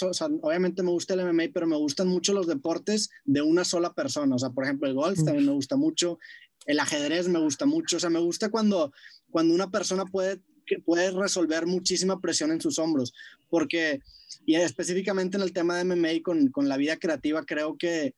obviamente me gusta el MMA, pero me gustan mucho los deportes de una sola persona. O sea, por ejemplo, el golf también me gusta mucho, el ajedrez me gusta mucho. O sea, me gusta cuando, cuando una persona puede, puede resolver muchísima presión en sus hombros, porque, y específicamente en el tema de MMA con, con la vida creativa, creo que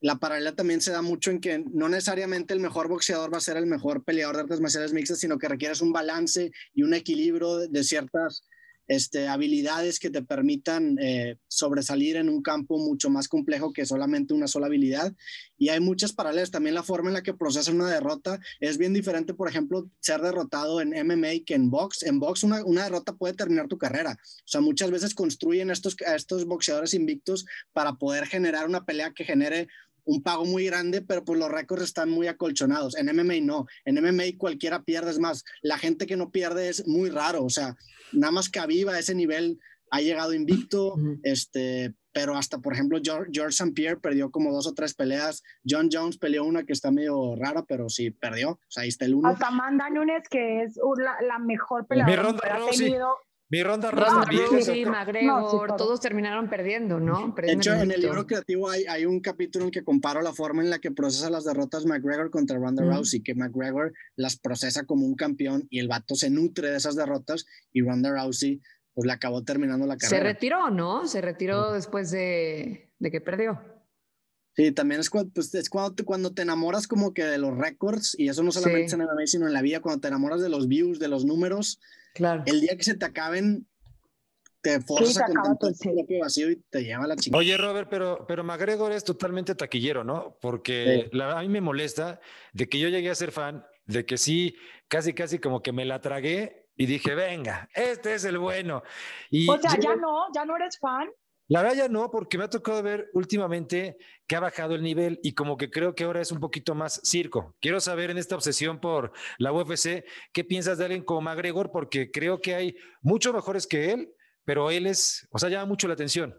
la paralela también se da mucho en que no necesariamente el mejor boxeador va a ser el mejor peleador de artes marciales mixtas, sino que requieres un balance y un equilibrio de, ciertas este, habilidades que te permitan eh, sobresalir en un campo mucho más complejo que solamente una sola habilidad. Y hay muchas paralelas. También la forma en la que procesa una derrota es bien diferente, por ejemplo, ser derrotado en MMA que en box. En box una, derrota puede terminar tu carrera. O sea, muchas veces construyen estos, a estos boxeadores invictos para poder generar una pelea que genere un pago muy grande, pero pues los récords están muy acolchonados. En MMA no, en MMA cualquiera pierde, es más, la gente que no pierde es muy raro, o sea, nada más que viva ese nivel ha llegado invicto, este, pero hasta, por ejemplo, George, George St. Pierre perdió como dos o tres peleas, John Jones peleó una que está medio rara, pero sí perdió, o sea, ahí está el uno. Hasta Amanda Nunes, que es la, mejor peleadora que ha tenido mi ronda ronda sí, McGregor, todos terminaron perdiendo, ¿no? de hecho, en el libro creativo hay, hay, un capítulo en que comparo la forma en la que procesa las derrotas McGregor contra Ronda Rousey, que McGregor las procesa como un campeón y el vato se nutre de esas derrotas y Ronda Rousey pues le acabó terminando la carrera. Se retiró, ¿no? Se retiró después de, de que perdió. Sí, también es cuando, pues, es cuando, te, cuando te enamoras como que de los récords, y eso no solamente en el MMA, sino en la vida, cuando te enamoras de los views, de los números, Claro. El día que se te acaben, te forza con tanto vacío y te lleva la chingada. Oye, Robert, pero, pero McGregor es totalmente taquillero, ¿no? Porque la, a mí me molesta de que yo llegué a ser fan, de que sí, casi, casi como que me la tragué y dije, venga, este es el bueno. Y o sea, ya no, ya no eres fan. La verdad no, porque me ha tocado ver últimamente que ha bajado el nivel y como que creo que ahora es un poquito más circo. Quiero saber en esta obsesión por la UFC, ¿qué piensas de alguien como McGregor? Porque creo que hay muchos mejores que él, pero él es, o sea, llama mucho la atención.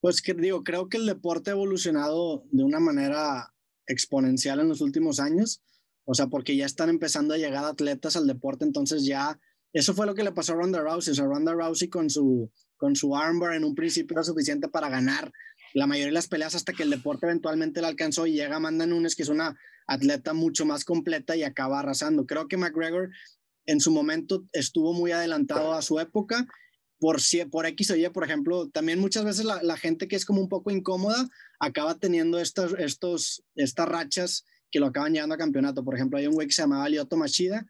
Pues que digo, creo que el deporte ha evolucionado de una manera exponencial en los últimos años, o sea, porque ya están empezando a llegar atletas al deporte, entonces ya, eso fue lo que le pasó a Ronda Rousey, o sea, Ronda Rousey con su con su armbar en un principio era suficiente para ganar la mayoría de las peleas hasta que el deporte eventualmente la alcanzó y llega Amanda Nunes, que es una atleta mucho más completa y acaba arrasando. Creo que McGregor en su momento estuvo muy adelantado a su época. Por, por X o Y, por ejemplo, también muchas veces la, gente que es como un poco incómoda acaba teniendo estas, estos, estas rachas que lo acaban llevando a campeonato. Por ejemplo, hay un güey que se llamaba Lyoto Machida,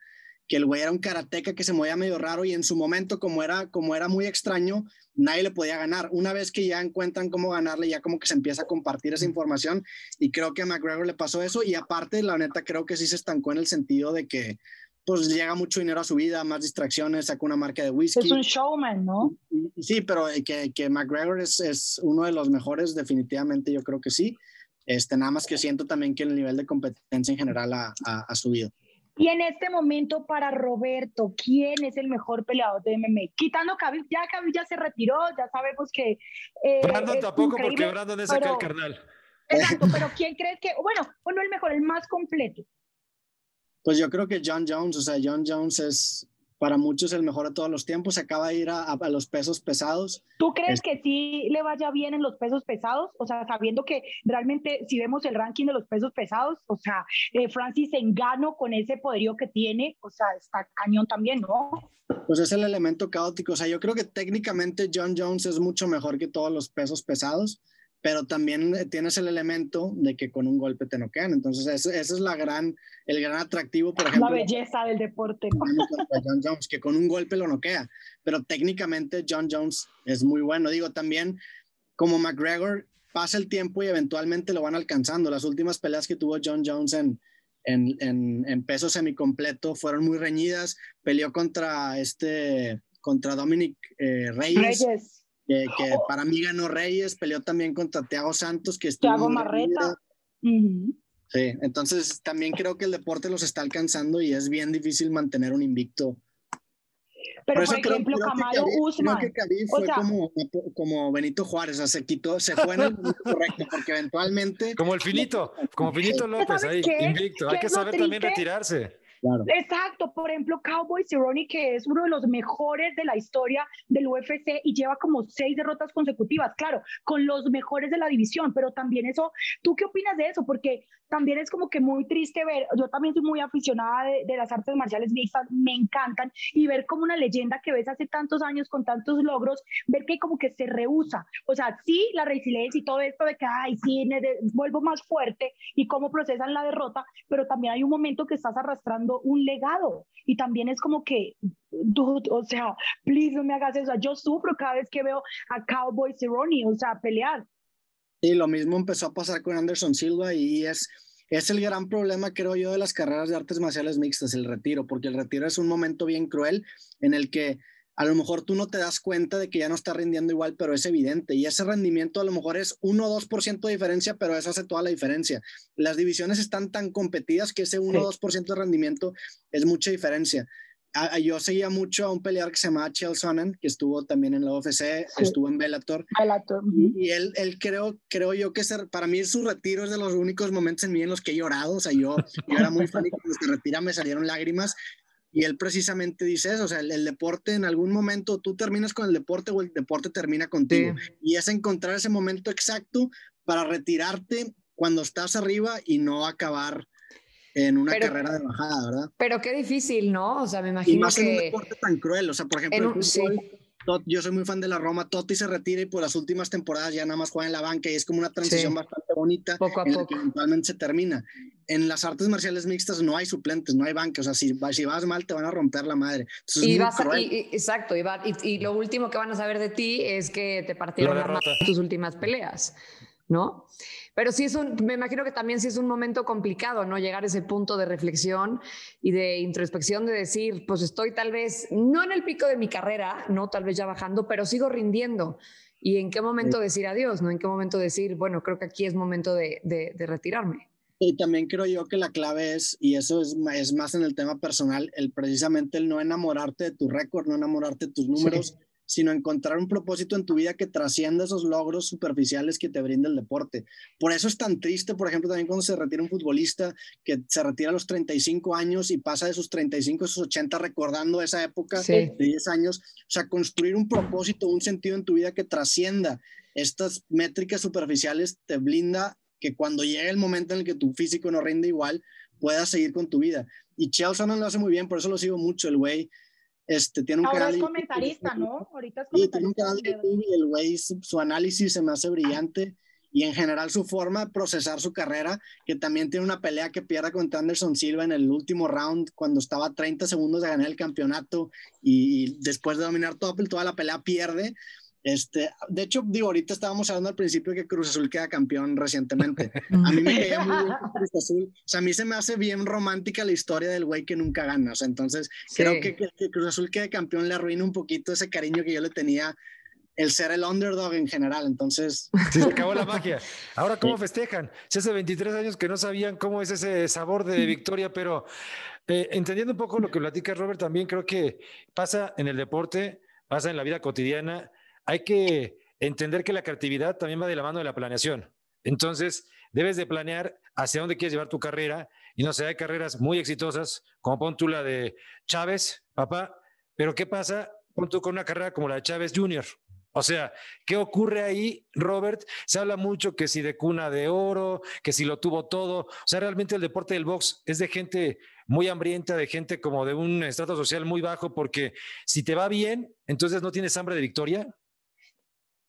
que el güey era un karateca que se movía medio raro y en su momento, como era, como era muy extraño, nadie le podía ganar. Una vez que ya encuentran cómo ganarle, ya como que se empieza a compartir esa información y creo que a McGregor le pasó eso y aparte, la neta, creo que sí se estancó en el sentido de que pues llega mucho dinero a su vida, más distracciones, saca una marca de whisky. Es un showman, ¿no? sí, pero que, que McGregor es, es, uno de los mejores, definitivamente yo creo que sí. Este, nada más que siento también que el nivel de competencia en general ha, ha, subido. Y en este momento para Roberto, ¿quién es el mejor peleador de MMA? Quitando Khabib, ya Khabib ya se retiró, ya sabemos que... Eh, Brandon tampoco, porque Brandon es acá el carnal. Exacto, pero ¿quién crees que, bueno, bueno, el mejor, el más completo? Pues yo creo que John Jones, o sea, John Jones es para muchos el mejor de todos los tiempos, se acaba de ir a, los pesos pesados. ¿Tú crees que sí le vaya bien en los pesos pesados? O sea, sabiendo que realmente si vemos el ranking de los pesos pesados, o sea, eh, Francis Engano con ese poderío que tiene, o sea, está cañón también, ¿no? Pues es el elemento caótico, o sea, yo creo que técnicamente John Jones es mucho mejor que todos los pesos pesados pero también eh, tienes el elemento de que con un golpe te noquean. Entonces, ese, es la gran, el gran atractivo, por ejemplo. La belleza del deporte. John Jones, que con un golpe lo noquea, pero técnicamente John Jones es muy bueno. Digo, también como McGregor, pasa el tiempo y eventualmente lo van alcanzando. Las últimas peleas que tuvo John Jones en, en, en, en peso semicompleto fueron muy reñidas. Peleó contra este, contra Dominic eh, Reyes. Reyes que, oh. para mí ganó Reyes, peleó también contra Thiago Santos, que estuvo... Thiago Marreta. Sí, entonces también creo que el deporte los está alcanzando y es bien difícil mantener un invicto. Pero por, ejemplo, Camaro Usman. Creo que Khabib fue como, como Benito Juárez, o sea, se quitó, se fue en el correcto, porque eventualmente... Como el finito, como Finito López ahí, invicto. Hay que saber también retirarse. Exacto, por ejemplo, Cowboy Cerrone, que es uno de los mejores de la historia del UFC y lleva como seis derrotas consecutivas, claro, con los mejores de la división, pero también eso, ¿tú qué opinas de eso? Porque también es como que muy triste ver, yo también soy muy aficionada de, las artes marciales mixtas, me encantan, y ver como una leyenda que ves hace tantos años con tantos logros, ver que como que se rehúsa, o sea, sí, la resiliencia y todo esto de que, ay, sí, vuelvo más fuerte y cómo procesan la derrota, pero también hay un momento que estás arrastrando un legado y también es como que, o sea, please no me hagas eso, yo sufro cada vez que veo a Cowboy Cerrone, o sea, pelear. Y lo mismo empezó a pasar con Anderson Silva y es, es el gran problema, creo yo, de las carreras de artes marciales mixtas, el retiro, porque el retiro es un momento bien cruel en el que a lo mejor tú no te das cuenta de que ya no está rindiendo igual, pero es evidente. Y ese rendimiento a lo mejor es 1 o 2% de diferencia, pero eso hace toda la diferencia. Las divisiones están tan competidas que ese 1 o 2% de rendimiento es mucha diferencia yo seguía mucho a un peleador que se llamaba Chael Sonnen, que estuvo también en la UFC, estuvo en Bellator. Bellator. Y él, él creo, creo yo que ser, para mí su retiro es de los únicos momentos en mí en los que he llorado. O sea, yo, yo era muy fan y cuando se retira me salieron lágrimas. Y él precisamente dice eso, o sea, el, deporte en algún momento tú terminas con el deporte o el deporte termina contigo. Y es encontrar ese momento exacto para retirarte cuando estás arriba y no acabar en una carrera de bajada, ¿verdad? Pero qué difícil, ¿no? O sea, me imagino y más que... en un deporte tan cruel, o sea, por ejemplo, yo soy muy fan de la Roma, Totti se retira y por las últimas temporadas ya nada más juega en la banca y es como una transición bastante bonita poco a en poco. La que eventualmente se termina. En las artes marciales mixtas no hay suplentes, no hay banca, o sea, si, si vas mal te van a romper la madre. y vas exacto, y, y, lo último que van a saber de ti es que te partieron la mano en tus últimas peleas, ¿no? Pero sí es un, me imagino que también sí es un momento complicado, ¿no? Llegar a ese punto de reflexión y de introspección de decir, pues estoy tal vez, no en el pico de mi carrera, ¿no? Tal vez ya bajando, pero sigo rindiendo. Y en qué momento decir adiós, ¿no? En qué momento decir, bueno, creo que aquí es momento de, de, retirarme. Y también creo yo que la clave es, y eso es, es, más en el tema personal, el precisamente el no enamorarte de tu récord, no enamorarte de tus números, sino encontrar un propósito en tu vida que trascienda esos logros superficiales que te brinda el deporte. Por eso es tan triste, por ejemplo, también cuando se retira un futbolista que se retira a los 35 años y pasa de sus 35 a sus 80 recordando esa época de 10 años. O sea, construir un propósito, un sentido en tu vida que trascienda estas métricas superficiales te blinda que cuando llegue el momento en el que tu físico no rinde igual, puedas seguir con tu vida. Y Chelsea no lo hace muy bien, por eso lo sigo mucho. El güey este, tiene un Ahora canal es comentarista, ¿no? Ahorita es comentarista. Tiene un canal de YouTube y el güey, su, análisis se me hace brillante y en general su forma de procesar su carrera, que también tiene una pelea que pierde contra Anderson Silva en el último round cuando estaba 30 segundos de ganar el campeonato y, después de dominar todo, toda la pelea pierde. Este, de hecho, digo, ahorita estábamos hablando al principio que Cruz Azul queda campeón recientemente. A mí me caía muy bien Cruz Azul. O sea, a mí se me hace bien romántica la historia del güey que nunca gana. O sea, entonces creo que, que, Cruz Azul quede campeón le arruina un poquito ese cariño que yo le tenía el ser el underdog en general. Entonces. se acabó la magia. Ahora, ¿cómo festejan? Si hace 23 años que no sabían cómo es ese sabor de victoria, pero eh, entendiendo un poco lo que platica Robert, también creo que pasa en el deporte, pasa en la vida cotidiana. Hay que entender que la creatividad también va de la mano de la planeación. Entonces, debes de planear hacia dónde quieres llevar tu carrera. Y no sé, hay carreras muy exitosas, como pon tú la de Chávez, papá. Pero ¿qué pasa? Pon tú con una carrera como la de Chávez Jr. O sea, ¿qué ocurre ahí, Robert? Se habla mucho que si de cuna de oro, que si lo tuvo todo. O sea, realmente el deporte del box es de gente muy hambrienta, de gente como de un estrato social muy bajo, porque si te va bien, entonces no tienes hambre de victoria.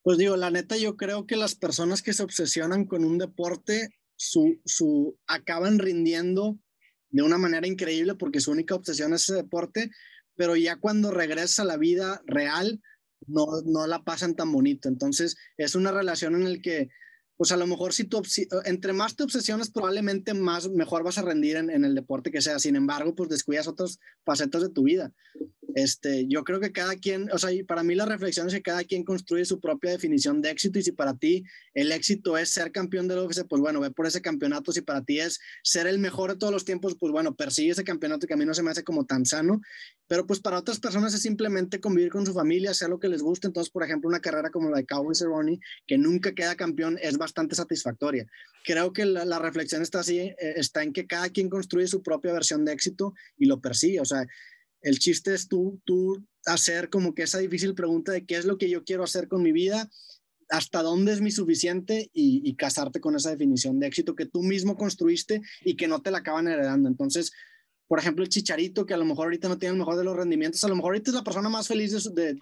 Pues digo, la neta, yo creo que las personas que se obsesionan con un deporte, su, su, acaban rindiendo de una manera increíble porque su única obsesión es ese deporte, pero ya cuando regresa a la vida real, no, no la pasan tan bonito. Entonces, es una relación en la que pues a lo mejor si tú, entre más te obsesionas, probablemente más mejor vas a rendir en, en, el deporte que sea. Sin embargo, pues descuidas otras facetas de tu vida. Este, yo creo que cada quien, o sea, y para mí la reflexión es que cada quien construye su propia definición de éxito y si para ti el éxito es ser campeón del UFC, pues bueno, ve por ese campeonato. Si para ti es ser el mejor de todos los tiempos, pues bueno, persigue ese campeonato que a mí no se me hace como tan sano. Pero pues para otras personas es simplemente convivir con su familia, hacer lo que les guste. Entonces, por ejemplo, una carrera como la de Cowboy Cerrone, que nunca queda campeón, es bastante satisfactoria. Creo que la, reflexión está así, eh, está en que cada quien construye su propia versión de éxito y lo persigue. O sea, el chiste es tú, tú hacer como que esa difícil pregunta de qué es lo que yo quiero hacer con mi vida, hasta dónde es mi suficiente y, y casarte con esa definición de éxito que tú mismo construiste y que no te la acaban heredando. Entonces, por ejemplo, el Chicharito, que a lo mejor ahorita no tiene el mejor de los rendimientos, a lo mejor ahorita es la persona más feliz de,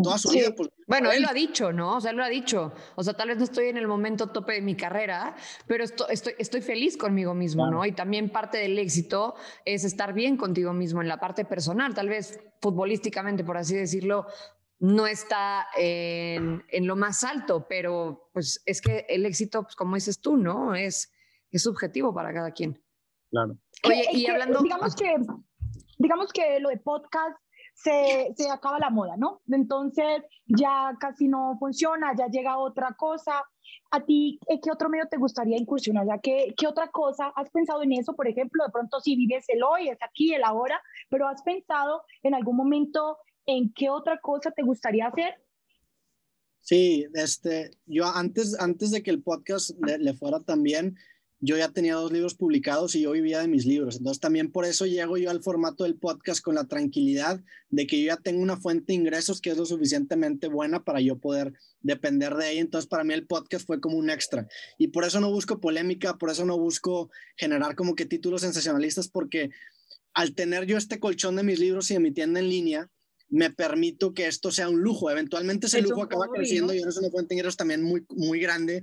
toda su vida. Pues, bueno, él lo ha dicho, ¿no? O sea, él lo ha dicho. O sea, tal vez no estoy en el momento tope de mi carrera, pero estoy, estoy, estoy feliz conmigo mismo, ¿no? Y también parte del éxito es estar bien contigo mismo en la parte personal, tal vez futbolísticamente, por así decirlo, no está en, en lo más alto, pero pues es que el éxito, pues como dices tú, ¿no? Es, es subjetivo para cada quien. Claro. Oye, y hablando... Digamos que, digamos que lo de podcast se, se, acaba la moda, ¿no? Entonces ya casi no funciona, ya llega otra cosa. ¿A ti eh, qué otro medio te gustaría incursionar? ¿Ya qué, qué otra cosa? ¿Has pensado en eso? Por ejemplo, de pronto si vives el hoy, es aquí, el ahora, pero ¿has pensado en algún momento en qué otra cosa te gustaría hacer? Sí, este, yo antes, antes de que el podcast le, le fuera también, yo ya tenía dos libros publicados y yo vivía de mis libros. Entonces también por eso llego yo al formato del podcast con la tranquilidad de que yo ya tengo una fuente de ingresos que es lo suficientemente buena para yo poder depender de ella. Entonces para mí el podcast fue como un extra. Y por eso no busco polémica, por eso no busco generar como que títulos sensacionalistas, porque al tener yo este colchón de mis libros y de mi tienda en línea, me permito que esto sea un lujo. Eventualmente ese lujo acaba creciendo y ahora es una fuente de ingresos también muy, muy grande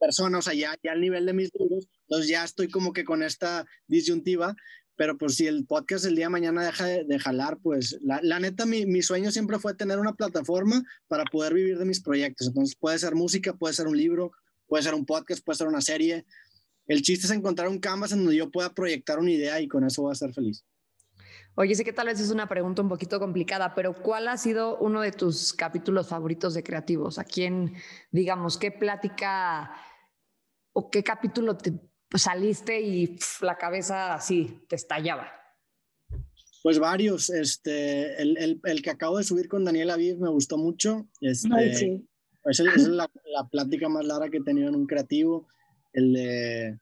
persona, o sea, ya, ya al nivel de mis libros, entonces ya estoy como que con esta disyuntiva, pero pues si el podcast el día de mañana deja de, jalar, pues la, la neta, mi, mi, sueño siempre fue tener una plataforma para poder vivir de mis proyectos, entonces puede ser música, puede ser un libro, puede ser un podcast, puede ser una serie, el chiste es encontrar un canvas en donde yo pueda proyectar una idea y con eso voy a ser feliz. Oye, sé que tal vez es una pregunta un poquito complicada, pero ¿cuál ha sido uno de tus capítulos favoritos de creativos? ¿A quién, digamos, qué plática o qué capítulo te saliste y la cabeza así te estallaba? Pues varios. Este, el, el, el, que acabo de subir con Daniel Aviv me gustó mucho. Este, sí. Esa es la, la, plática más larga que he tenido en un creativo. El de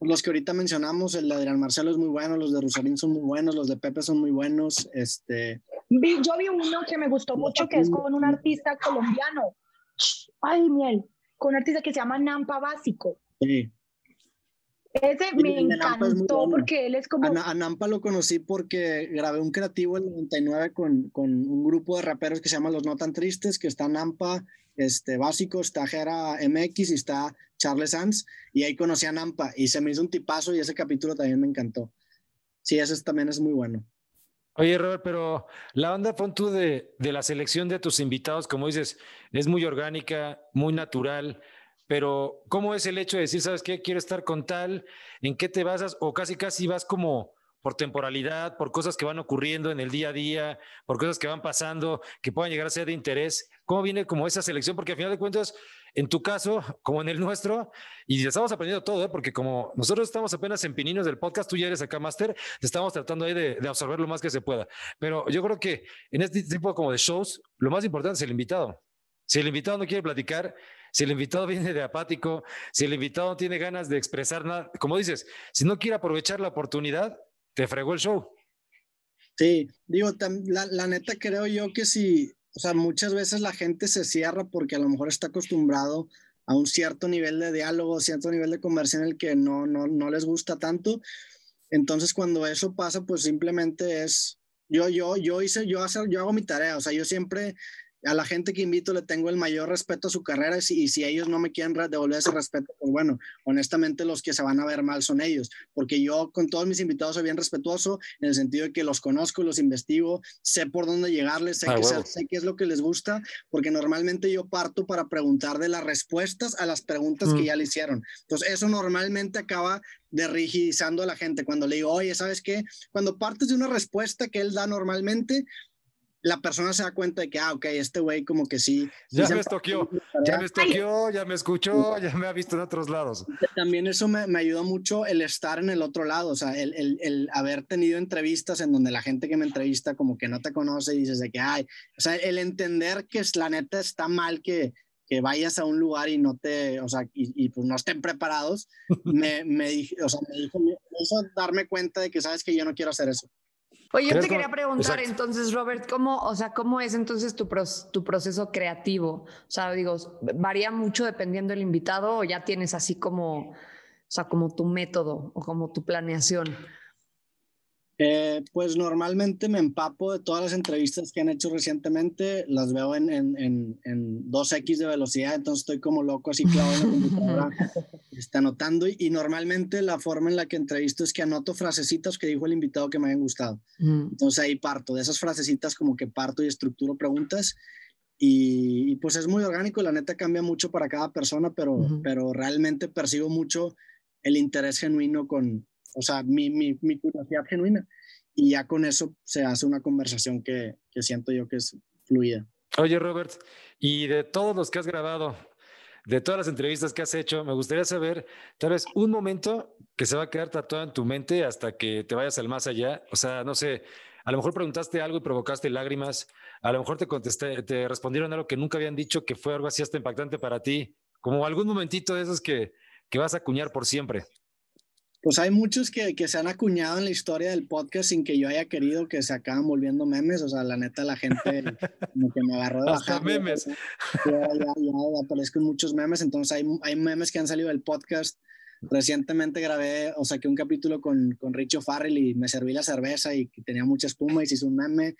los que ahorita mencionamos, el de Adrián Marcelo es muy bueno, los de Rosalín son muy buenos, los de Pepe son muy buenos. Este... yo vi uno que me gustó mucho, que es con un artista colombiano. Ay, miel con un artista que se llama Nampa Básico. Sí. Ese me encantó porque él es como... A, Nampa lo conocí porque grabé un creativo en el 99 con, con un grupo de raperos que se llama Los No Tan Tristes, que está Nampa, este, Básico, está Jera MX y está Charles Sanz, y ahí conocí a Nampa y se me hizo un tipazo y ese capítulo también me encantó. Sí, ese también es muy bueno. Oye, Robert, pero la onda, pon tú de, de la selección de tus invitados, como dices, es muy orgánica, muy natural pero ¿cómo es el hecho de decir, sabes qué, quiero estar con tal, en qué te basas o casi casi vas como por temporalidad, por cosas que van ocurriendo en el día a día, por cosas que van pasando, que puedan llegar a ser de interés? ¿Cómo viene como esa selección? Porque al final de cuentas, en tu caso, como en el nuestro, y estamos aprendiendo todo, ¿eh? porque como nosotros estamos apenas en pininos del podcast, tú ya eres acá máster, estamos tratando ahí de, de, absorber lo más que se pueda. Pero yo creo que en este tipo como de shows, lo más importante es el invitado. Si el invitado no quiere platicar, si el invitado viene de apático, si el invitado no tiene ganas de expresar nada, como dices, si no quiere aprovechar la oportunidad, te fregó el show. Sí, digo, la, la neta creo yo que si, o sea, muchas veces la gente se cierra porque a lo mejor está acostumbrado a un cierto nivel de diálogo, cierto nivel de conversación en el que no, no, no les gusta tanto. Entonces, cuando eso pasa, pues simplemente es, yo, yo, yo hice, yo, hacer, yo hago mi tarea, o sea, yo siempre a la gente que invito le tengo el mayor respeto a su carrera y, si ellos no me quieren devolver ese respeto, pues bueno, honestamente los que se van a ver mal son ellos, porque yo con todos mis invitados soy bien respetuoso en el sentido de que los conozco, los investigo, sé por dónde llegarles, sé, ah, sé, qué es lo que les gusta, porque normalmente yo parto para preguntar de las respuestas a las preguntas que mm. ya le hicieron. Entonces eso normalmente acaba de rigidizando a la gente cuando le digo, oye, ¿sabes qué? Cuando partes de una respuesta que él da normalmente, la persona se da cuenta de que, ah, ok, este güey como que sí. Ya me estoqueó, ya me estoqueó, ya me escuchó, ya me ha visto en otros lados. También eso me, me ayudó mucho el estar en el otro lado, o sea, el, el, el, haber tenido entrevistas en donde la gente que me entrevista como que no te conoce y dices de que, ay, o sea, el entender que es, la neta está mal que, que vayas a un lugar y no te, o sea, y, y pues no estén preparados, me, me, o sea, me, dijo, me hizo darme cuenta de que sabes que yo no quiero hacer eso. Oye, yo te quería preguntar entonces, Robert, ¿cómo, o sea, cómo es entonces tu, tu proceso creativo? O sea, digo, ¿varía mucho dependiendo del invitado o ya tienes así como, o sea, como tu método o como tu planeación? Eh, pues normalmente me empapo de todas las entrevistas que han hecho recientemente, las veo en, en, en, 2x de velocidad, entonces estoy como loco así clavado en la computadora, está anotando y, normalmente la forma en la que entrevisto es que anoto frasecitas que dijo el invitado que me hayan gustado. Entonces ahí parto, de esas frasecitas como que parto y estructuro preguntas y, pues es muy orgánico, la neta cambia mucho para cada persona, pero, pero realmente percibo mucho el interés genuino con, o sea, mi, curiosidad genuina. Y ya con eso se hace una conversación que, que siento yo que es fluida. Oye, Robert, y de todos los que has grabado, de todas las entrevistas que has hecho, me gustaría saber tal vez un momento que se va a quedar tatuado en tu mente hasta que te vayas al más allá. O sea, no sé, a lo mejor preguntaste algo y provocaste lágrimas, a lo mejor te contesté, te respondieron algo que nunca habían dicho que fue algo así hasta impactante para ti, como algún momentito de esos que, que vas a acuñar por siempre pues hay muchos que, que, se han acuñado en la historia del podcast sin que yo haya querido que se acaban volviendo memes. O sea, la neta, la gente como que me agarró de Hasta memes. Ya, ya, ya, aparezco en muchos memes. Entonces hay, hay memes que han salido del podcast. Recientemente grabé, o saqué un capítulo con, con Richo Farrell y me serví la cerveza y tenía mucha espuma y se hizo un meme.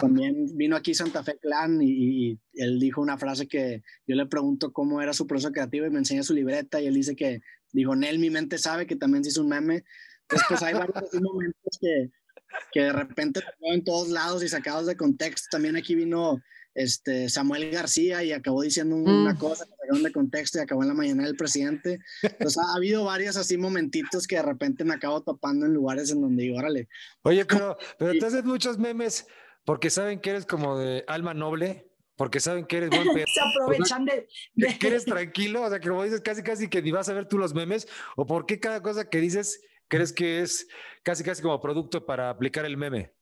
También vino aquí Santa Fe Clan y, y, él dijo una frase que yo le pregunto cómo era su proceso creativo y me enseña su libreta y él dice que Digo, Nel, mi mente sabe que también se hizo un meme. Entonces, pues hay varios momentos que, que de repente en todos lados y sacados de contexto. También aquí vino este, Samuel García y acabó diciendo una mm. cosa que sacaron de contexto y acabó en la mañana del presidente. Entonces ha habido varios así momentitos que de repente me acabo topando en lugares en donde digo, órale. Oye, pero, pero te haces muchos memes porque saben que eres como de alma noble porque saben que eres buen pedo. Se aprovechan de, Que eres tranquilo, o sea, que como dices, casi, casi que ni vas a ver tú los memes, o por qué cada cosa que dices crees que es casi, casi como producto para aplicar el meme.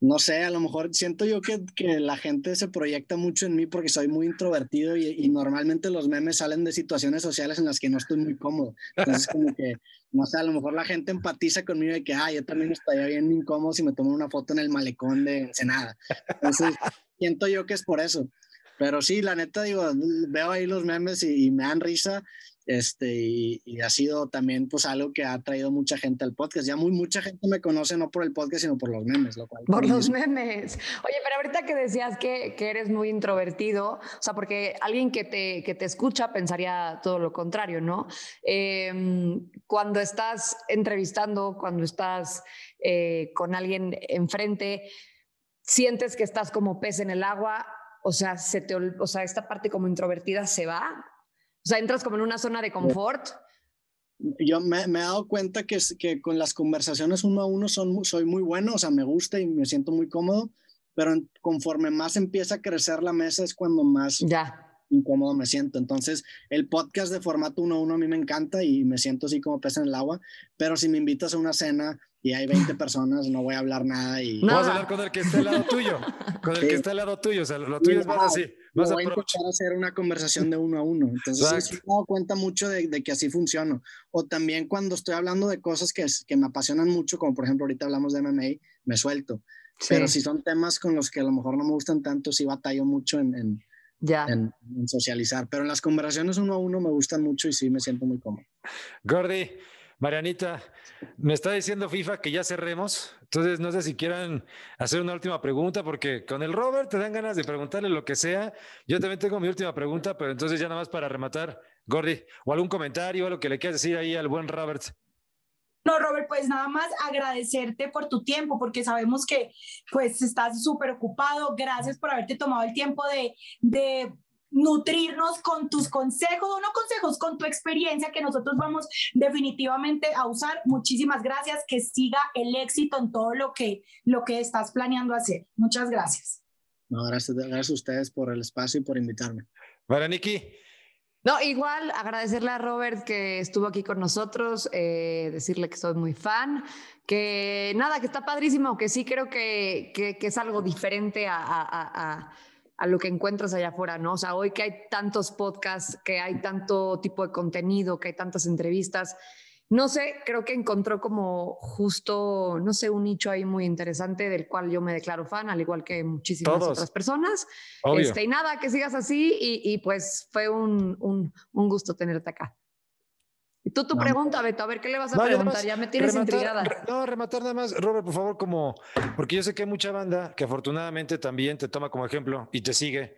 No sé, a lo mejor siento yo que, que la gente se proyecta mucho en mí porque soy muy introvertido y, y, normalmente los memes salen de situaciones sociales en las que no estoy muy cómodo. Entonces, como que, no sé, a lo mejor la gente empatiza conmigo de que, ah, yo también estaría bien incómodo si me tomo una foto en el malecón de Ensenada. Entonces, siento yo que es por eso. Pero sí, la neta, digo, veo ahí los memes y, me dan risa. este, y, ha sido también pues algo que ha traído mucha gente al podcast. Ya muy, mucha gente me conoce no por el podcast, sino por los memes, lo cual... Por los memes. Oye, pero ahorita que decías que, que, eres muy introvertido, o sea, porque alguien que te, que te escucha pensaría todo lo contrario, ¿no? Em, cuando estás entrevistando, cuando estás eh, con alguien enfrente, sientes que estás como pez en el agua, o sea, se te, o sea, esta parte como introvertida se va o sea, entras como en una zona de confort. Yo me, he dado cuenta que, que con las conversaciones uno a uno son, soy muy bueno, o sea, me gusta y me siento muy cómodo, pero conforme más empieza a crecer la mesa es cuando más ya. incómodo me siento. Entonces, el podcast de formato uno a uno a mí me encanta y me siento así como pez en el agua, pero si me invitas a una cena y hay 20 personas, no voy a hablar nada y... No. Vas a hablar con el que está al lado tuyo, con el que está al lado tuyo, o sea, lo tuyo es más así. Vas voy a intentar hacer una conversación de uno a uno. Entonces, sí, me he dado cuenta mucho de, de, que así funciona. O también cuando estoy hablando de cosas que, que me apasionan mucho, como por ejemplo ahorita hablamos de MMA, me suelto. Pero si son temas con los que a lo mejor no me gustan tanto, sí batallo mucho en, en, ya. en, en socializar. Pero en las conversaciones uno a uno me gustan mucho y sí me siento muy cómodo. Gordy, Marianita, me está diciendo FIFA que ya cerremos, entonces no sé si quieran hacer una última pregunta, porque con el Robert te dan ganas de preguntarle lo que sea. Yo también tengo mi última pregunta, pero entonces ya nada más para rematar, Gordy, o algún comentario, o lo que le quieras decir ahí al buen Robert. No, Robert, pues nada más agradecerte por tu tiempo, porque sabemos que pues estás súper ocupado. Gracias por haberte tomado el tiempo de, de nutrirnos con tus consejos, o no consejos, con tu experiencia que nosotros vamos definitivamente a usar. Muchísimas gracias, que siga el éxito en todo lo que, lo que estás planeando hacer. Muchas gracias. No, gracias, gracias a ustedes por el espacio y por invitarme. Para Niki. No, igual agradecerle a Robert que estuvo aquí con nosotros, eh, decirle que soy muy fan, que nada, que está padrísimo, que sí creo que, que, que es algo diferente a, a, a a lo que encuentras allá afuera, ¿no? O sea, hoy que hay tantos podcasts, que hay tanto tipo de contenido, que hay tantas entrevistas, no sé, creo que encontró como justo, no sé, un nicho ahí muy interesante del cual yo me declaro fan, al igual que muchísimas otras personas. Este, y nada, que sigas así y, pues fue un, un, un gusto tenerte acá. Y tú tu pregunta, Beto, a ver qué le vas a preguntar, ya me tienes intrigada. no, rematar nada más, Robert, por favor, como, porque yo sé que hay mucha banda que afortunadamente también te toma como ejemplo y te sigue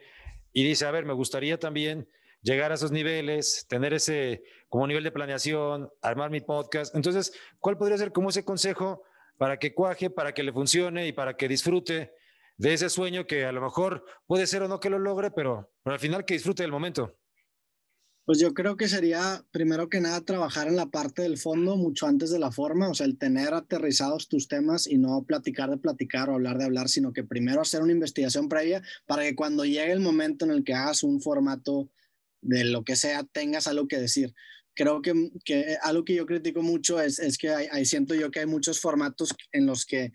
y dice, a ver, me gustaría también llegar a esos niveles, tener ese como nivel de planeación, armar mi podcast. Entonces, ¿cuál podría ser como ese consejo para que cuaje, para que le funcione y para que disfrute de ese sueño que a lo mejor puede ser o no que lo logre, pero, pero al final que disfrute del momento? Pues yo creo que sería, primero que nada, trabajar en la parte del fondo mucho antes de la forma, o sea, el tener aterrizados tus temas y no platicar de platicar o hablar de hablar, sino que primero hacer una investigación previa para que cuando llegue el momento en el que hagas un formato de lo que sea, tengas algo que decir. Creo que, que algo que yo critico mucho es, es que hay, siento yo que hay muchos formatos en los que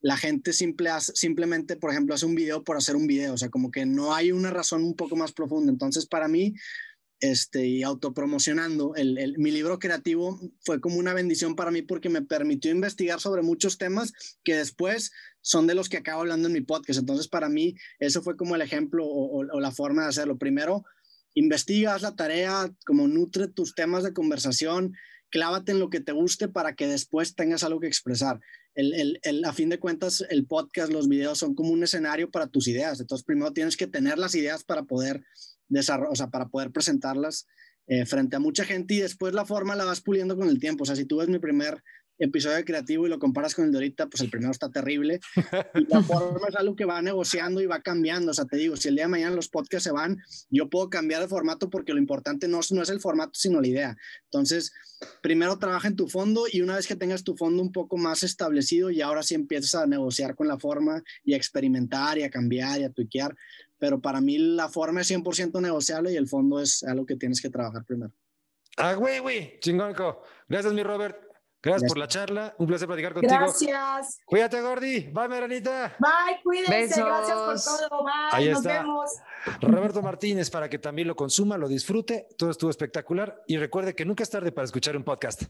la gente simple simplemente, por ejemplo, hace un video por hacer un video, o sea, como que no hay una razón un poco más profunda. Entonces, para mí, este, y autopromocionando. El, mi libro creativo fue como una bendición para mí porque me permitió investigar sobre muchos temas que después son de los que acabo hablando en mi podcast. Entonces, para mí, eso fue como el ejemplo o, la forma de hacerlo. Primero, investiga, haz la tarea, como nutre tus temas de conversación, clávate en lo que te guste para que después tengas algo que expresar. El, a fin de cuentas, el podcast, los videos son como un escenario para tus ideas. Entonces, primero tienes que tener las ideas para poder o sea, para poder presentarlas eh, frente a mucha gente y después la forma la vas puliendo con el tiempo. O sea, si tú ves mi primer episodio creativo y lo comparas con el de ahorita, pues el primero está terrible. Y la forma es algo que va negociando y va cambiando. O sea, te digo, si el día de mañana los podcasts se van, yo puedo cambiar de formato porque lo importante no, no es el formato, sino la idea. Entonces, primero trabaja en tu fondo y una vez que tengas tu fondo un poco más establecido y ahora sí empiezas a negociar con la forma y a experimentar y a cambiar y a tuiquear. Pero para mí la forma es 100% negociable y el fondo es algo que tienes que trabajar primero. Ah, güey, güey, chingónico. Gracias, mi Robert. Gracias, por la charla. Un placer platicar contigo. Gracias. Cuídate, Gordi. Bye, Meranita. Bye, cuídense. Gracias por todo. Bye. Ahí Nos vemos. Roberto Martínez, para que también lo consuma, lo disfrute. Todo estuvo espectacular. Y recuerde que nunca es tarde para escuchar un podcast.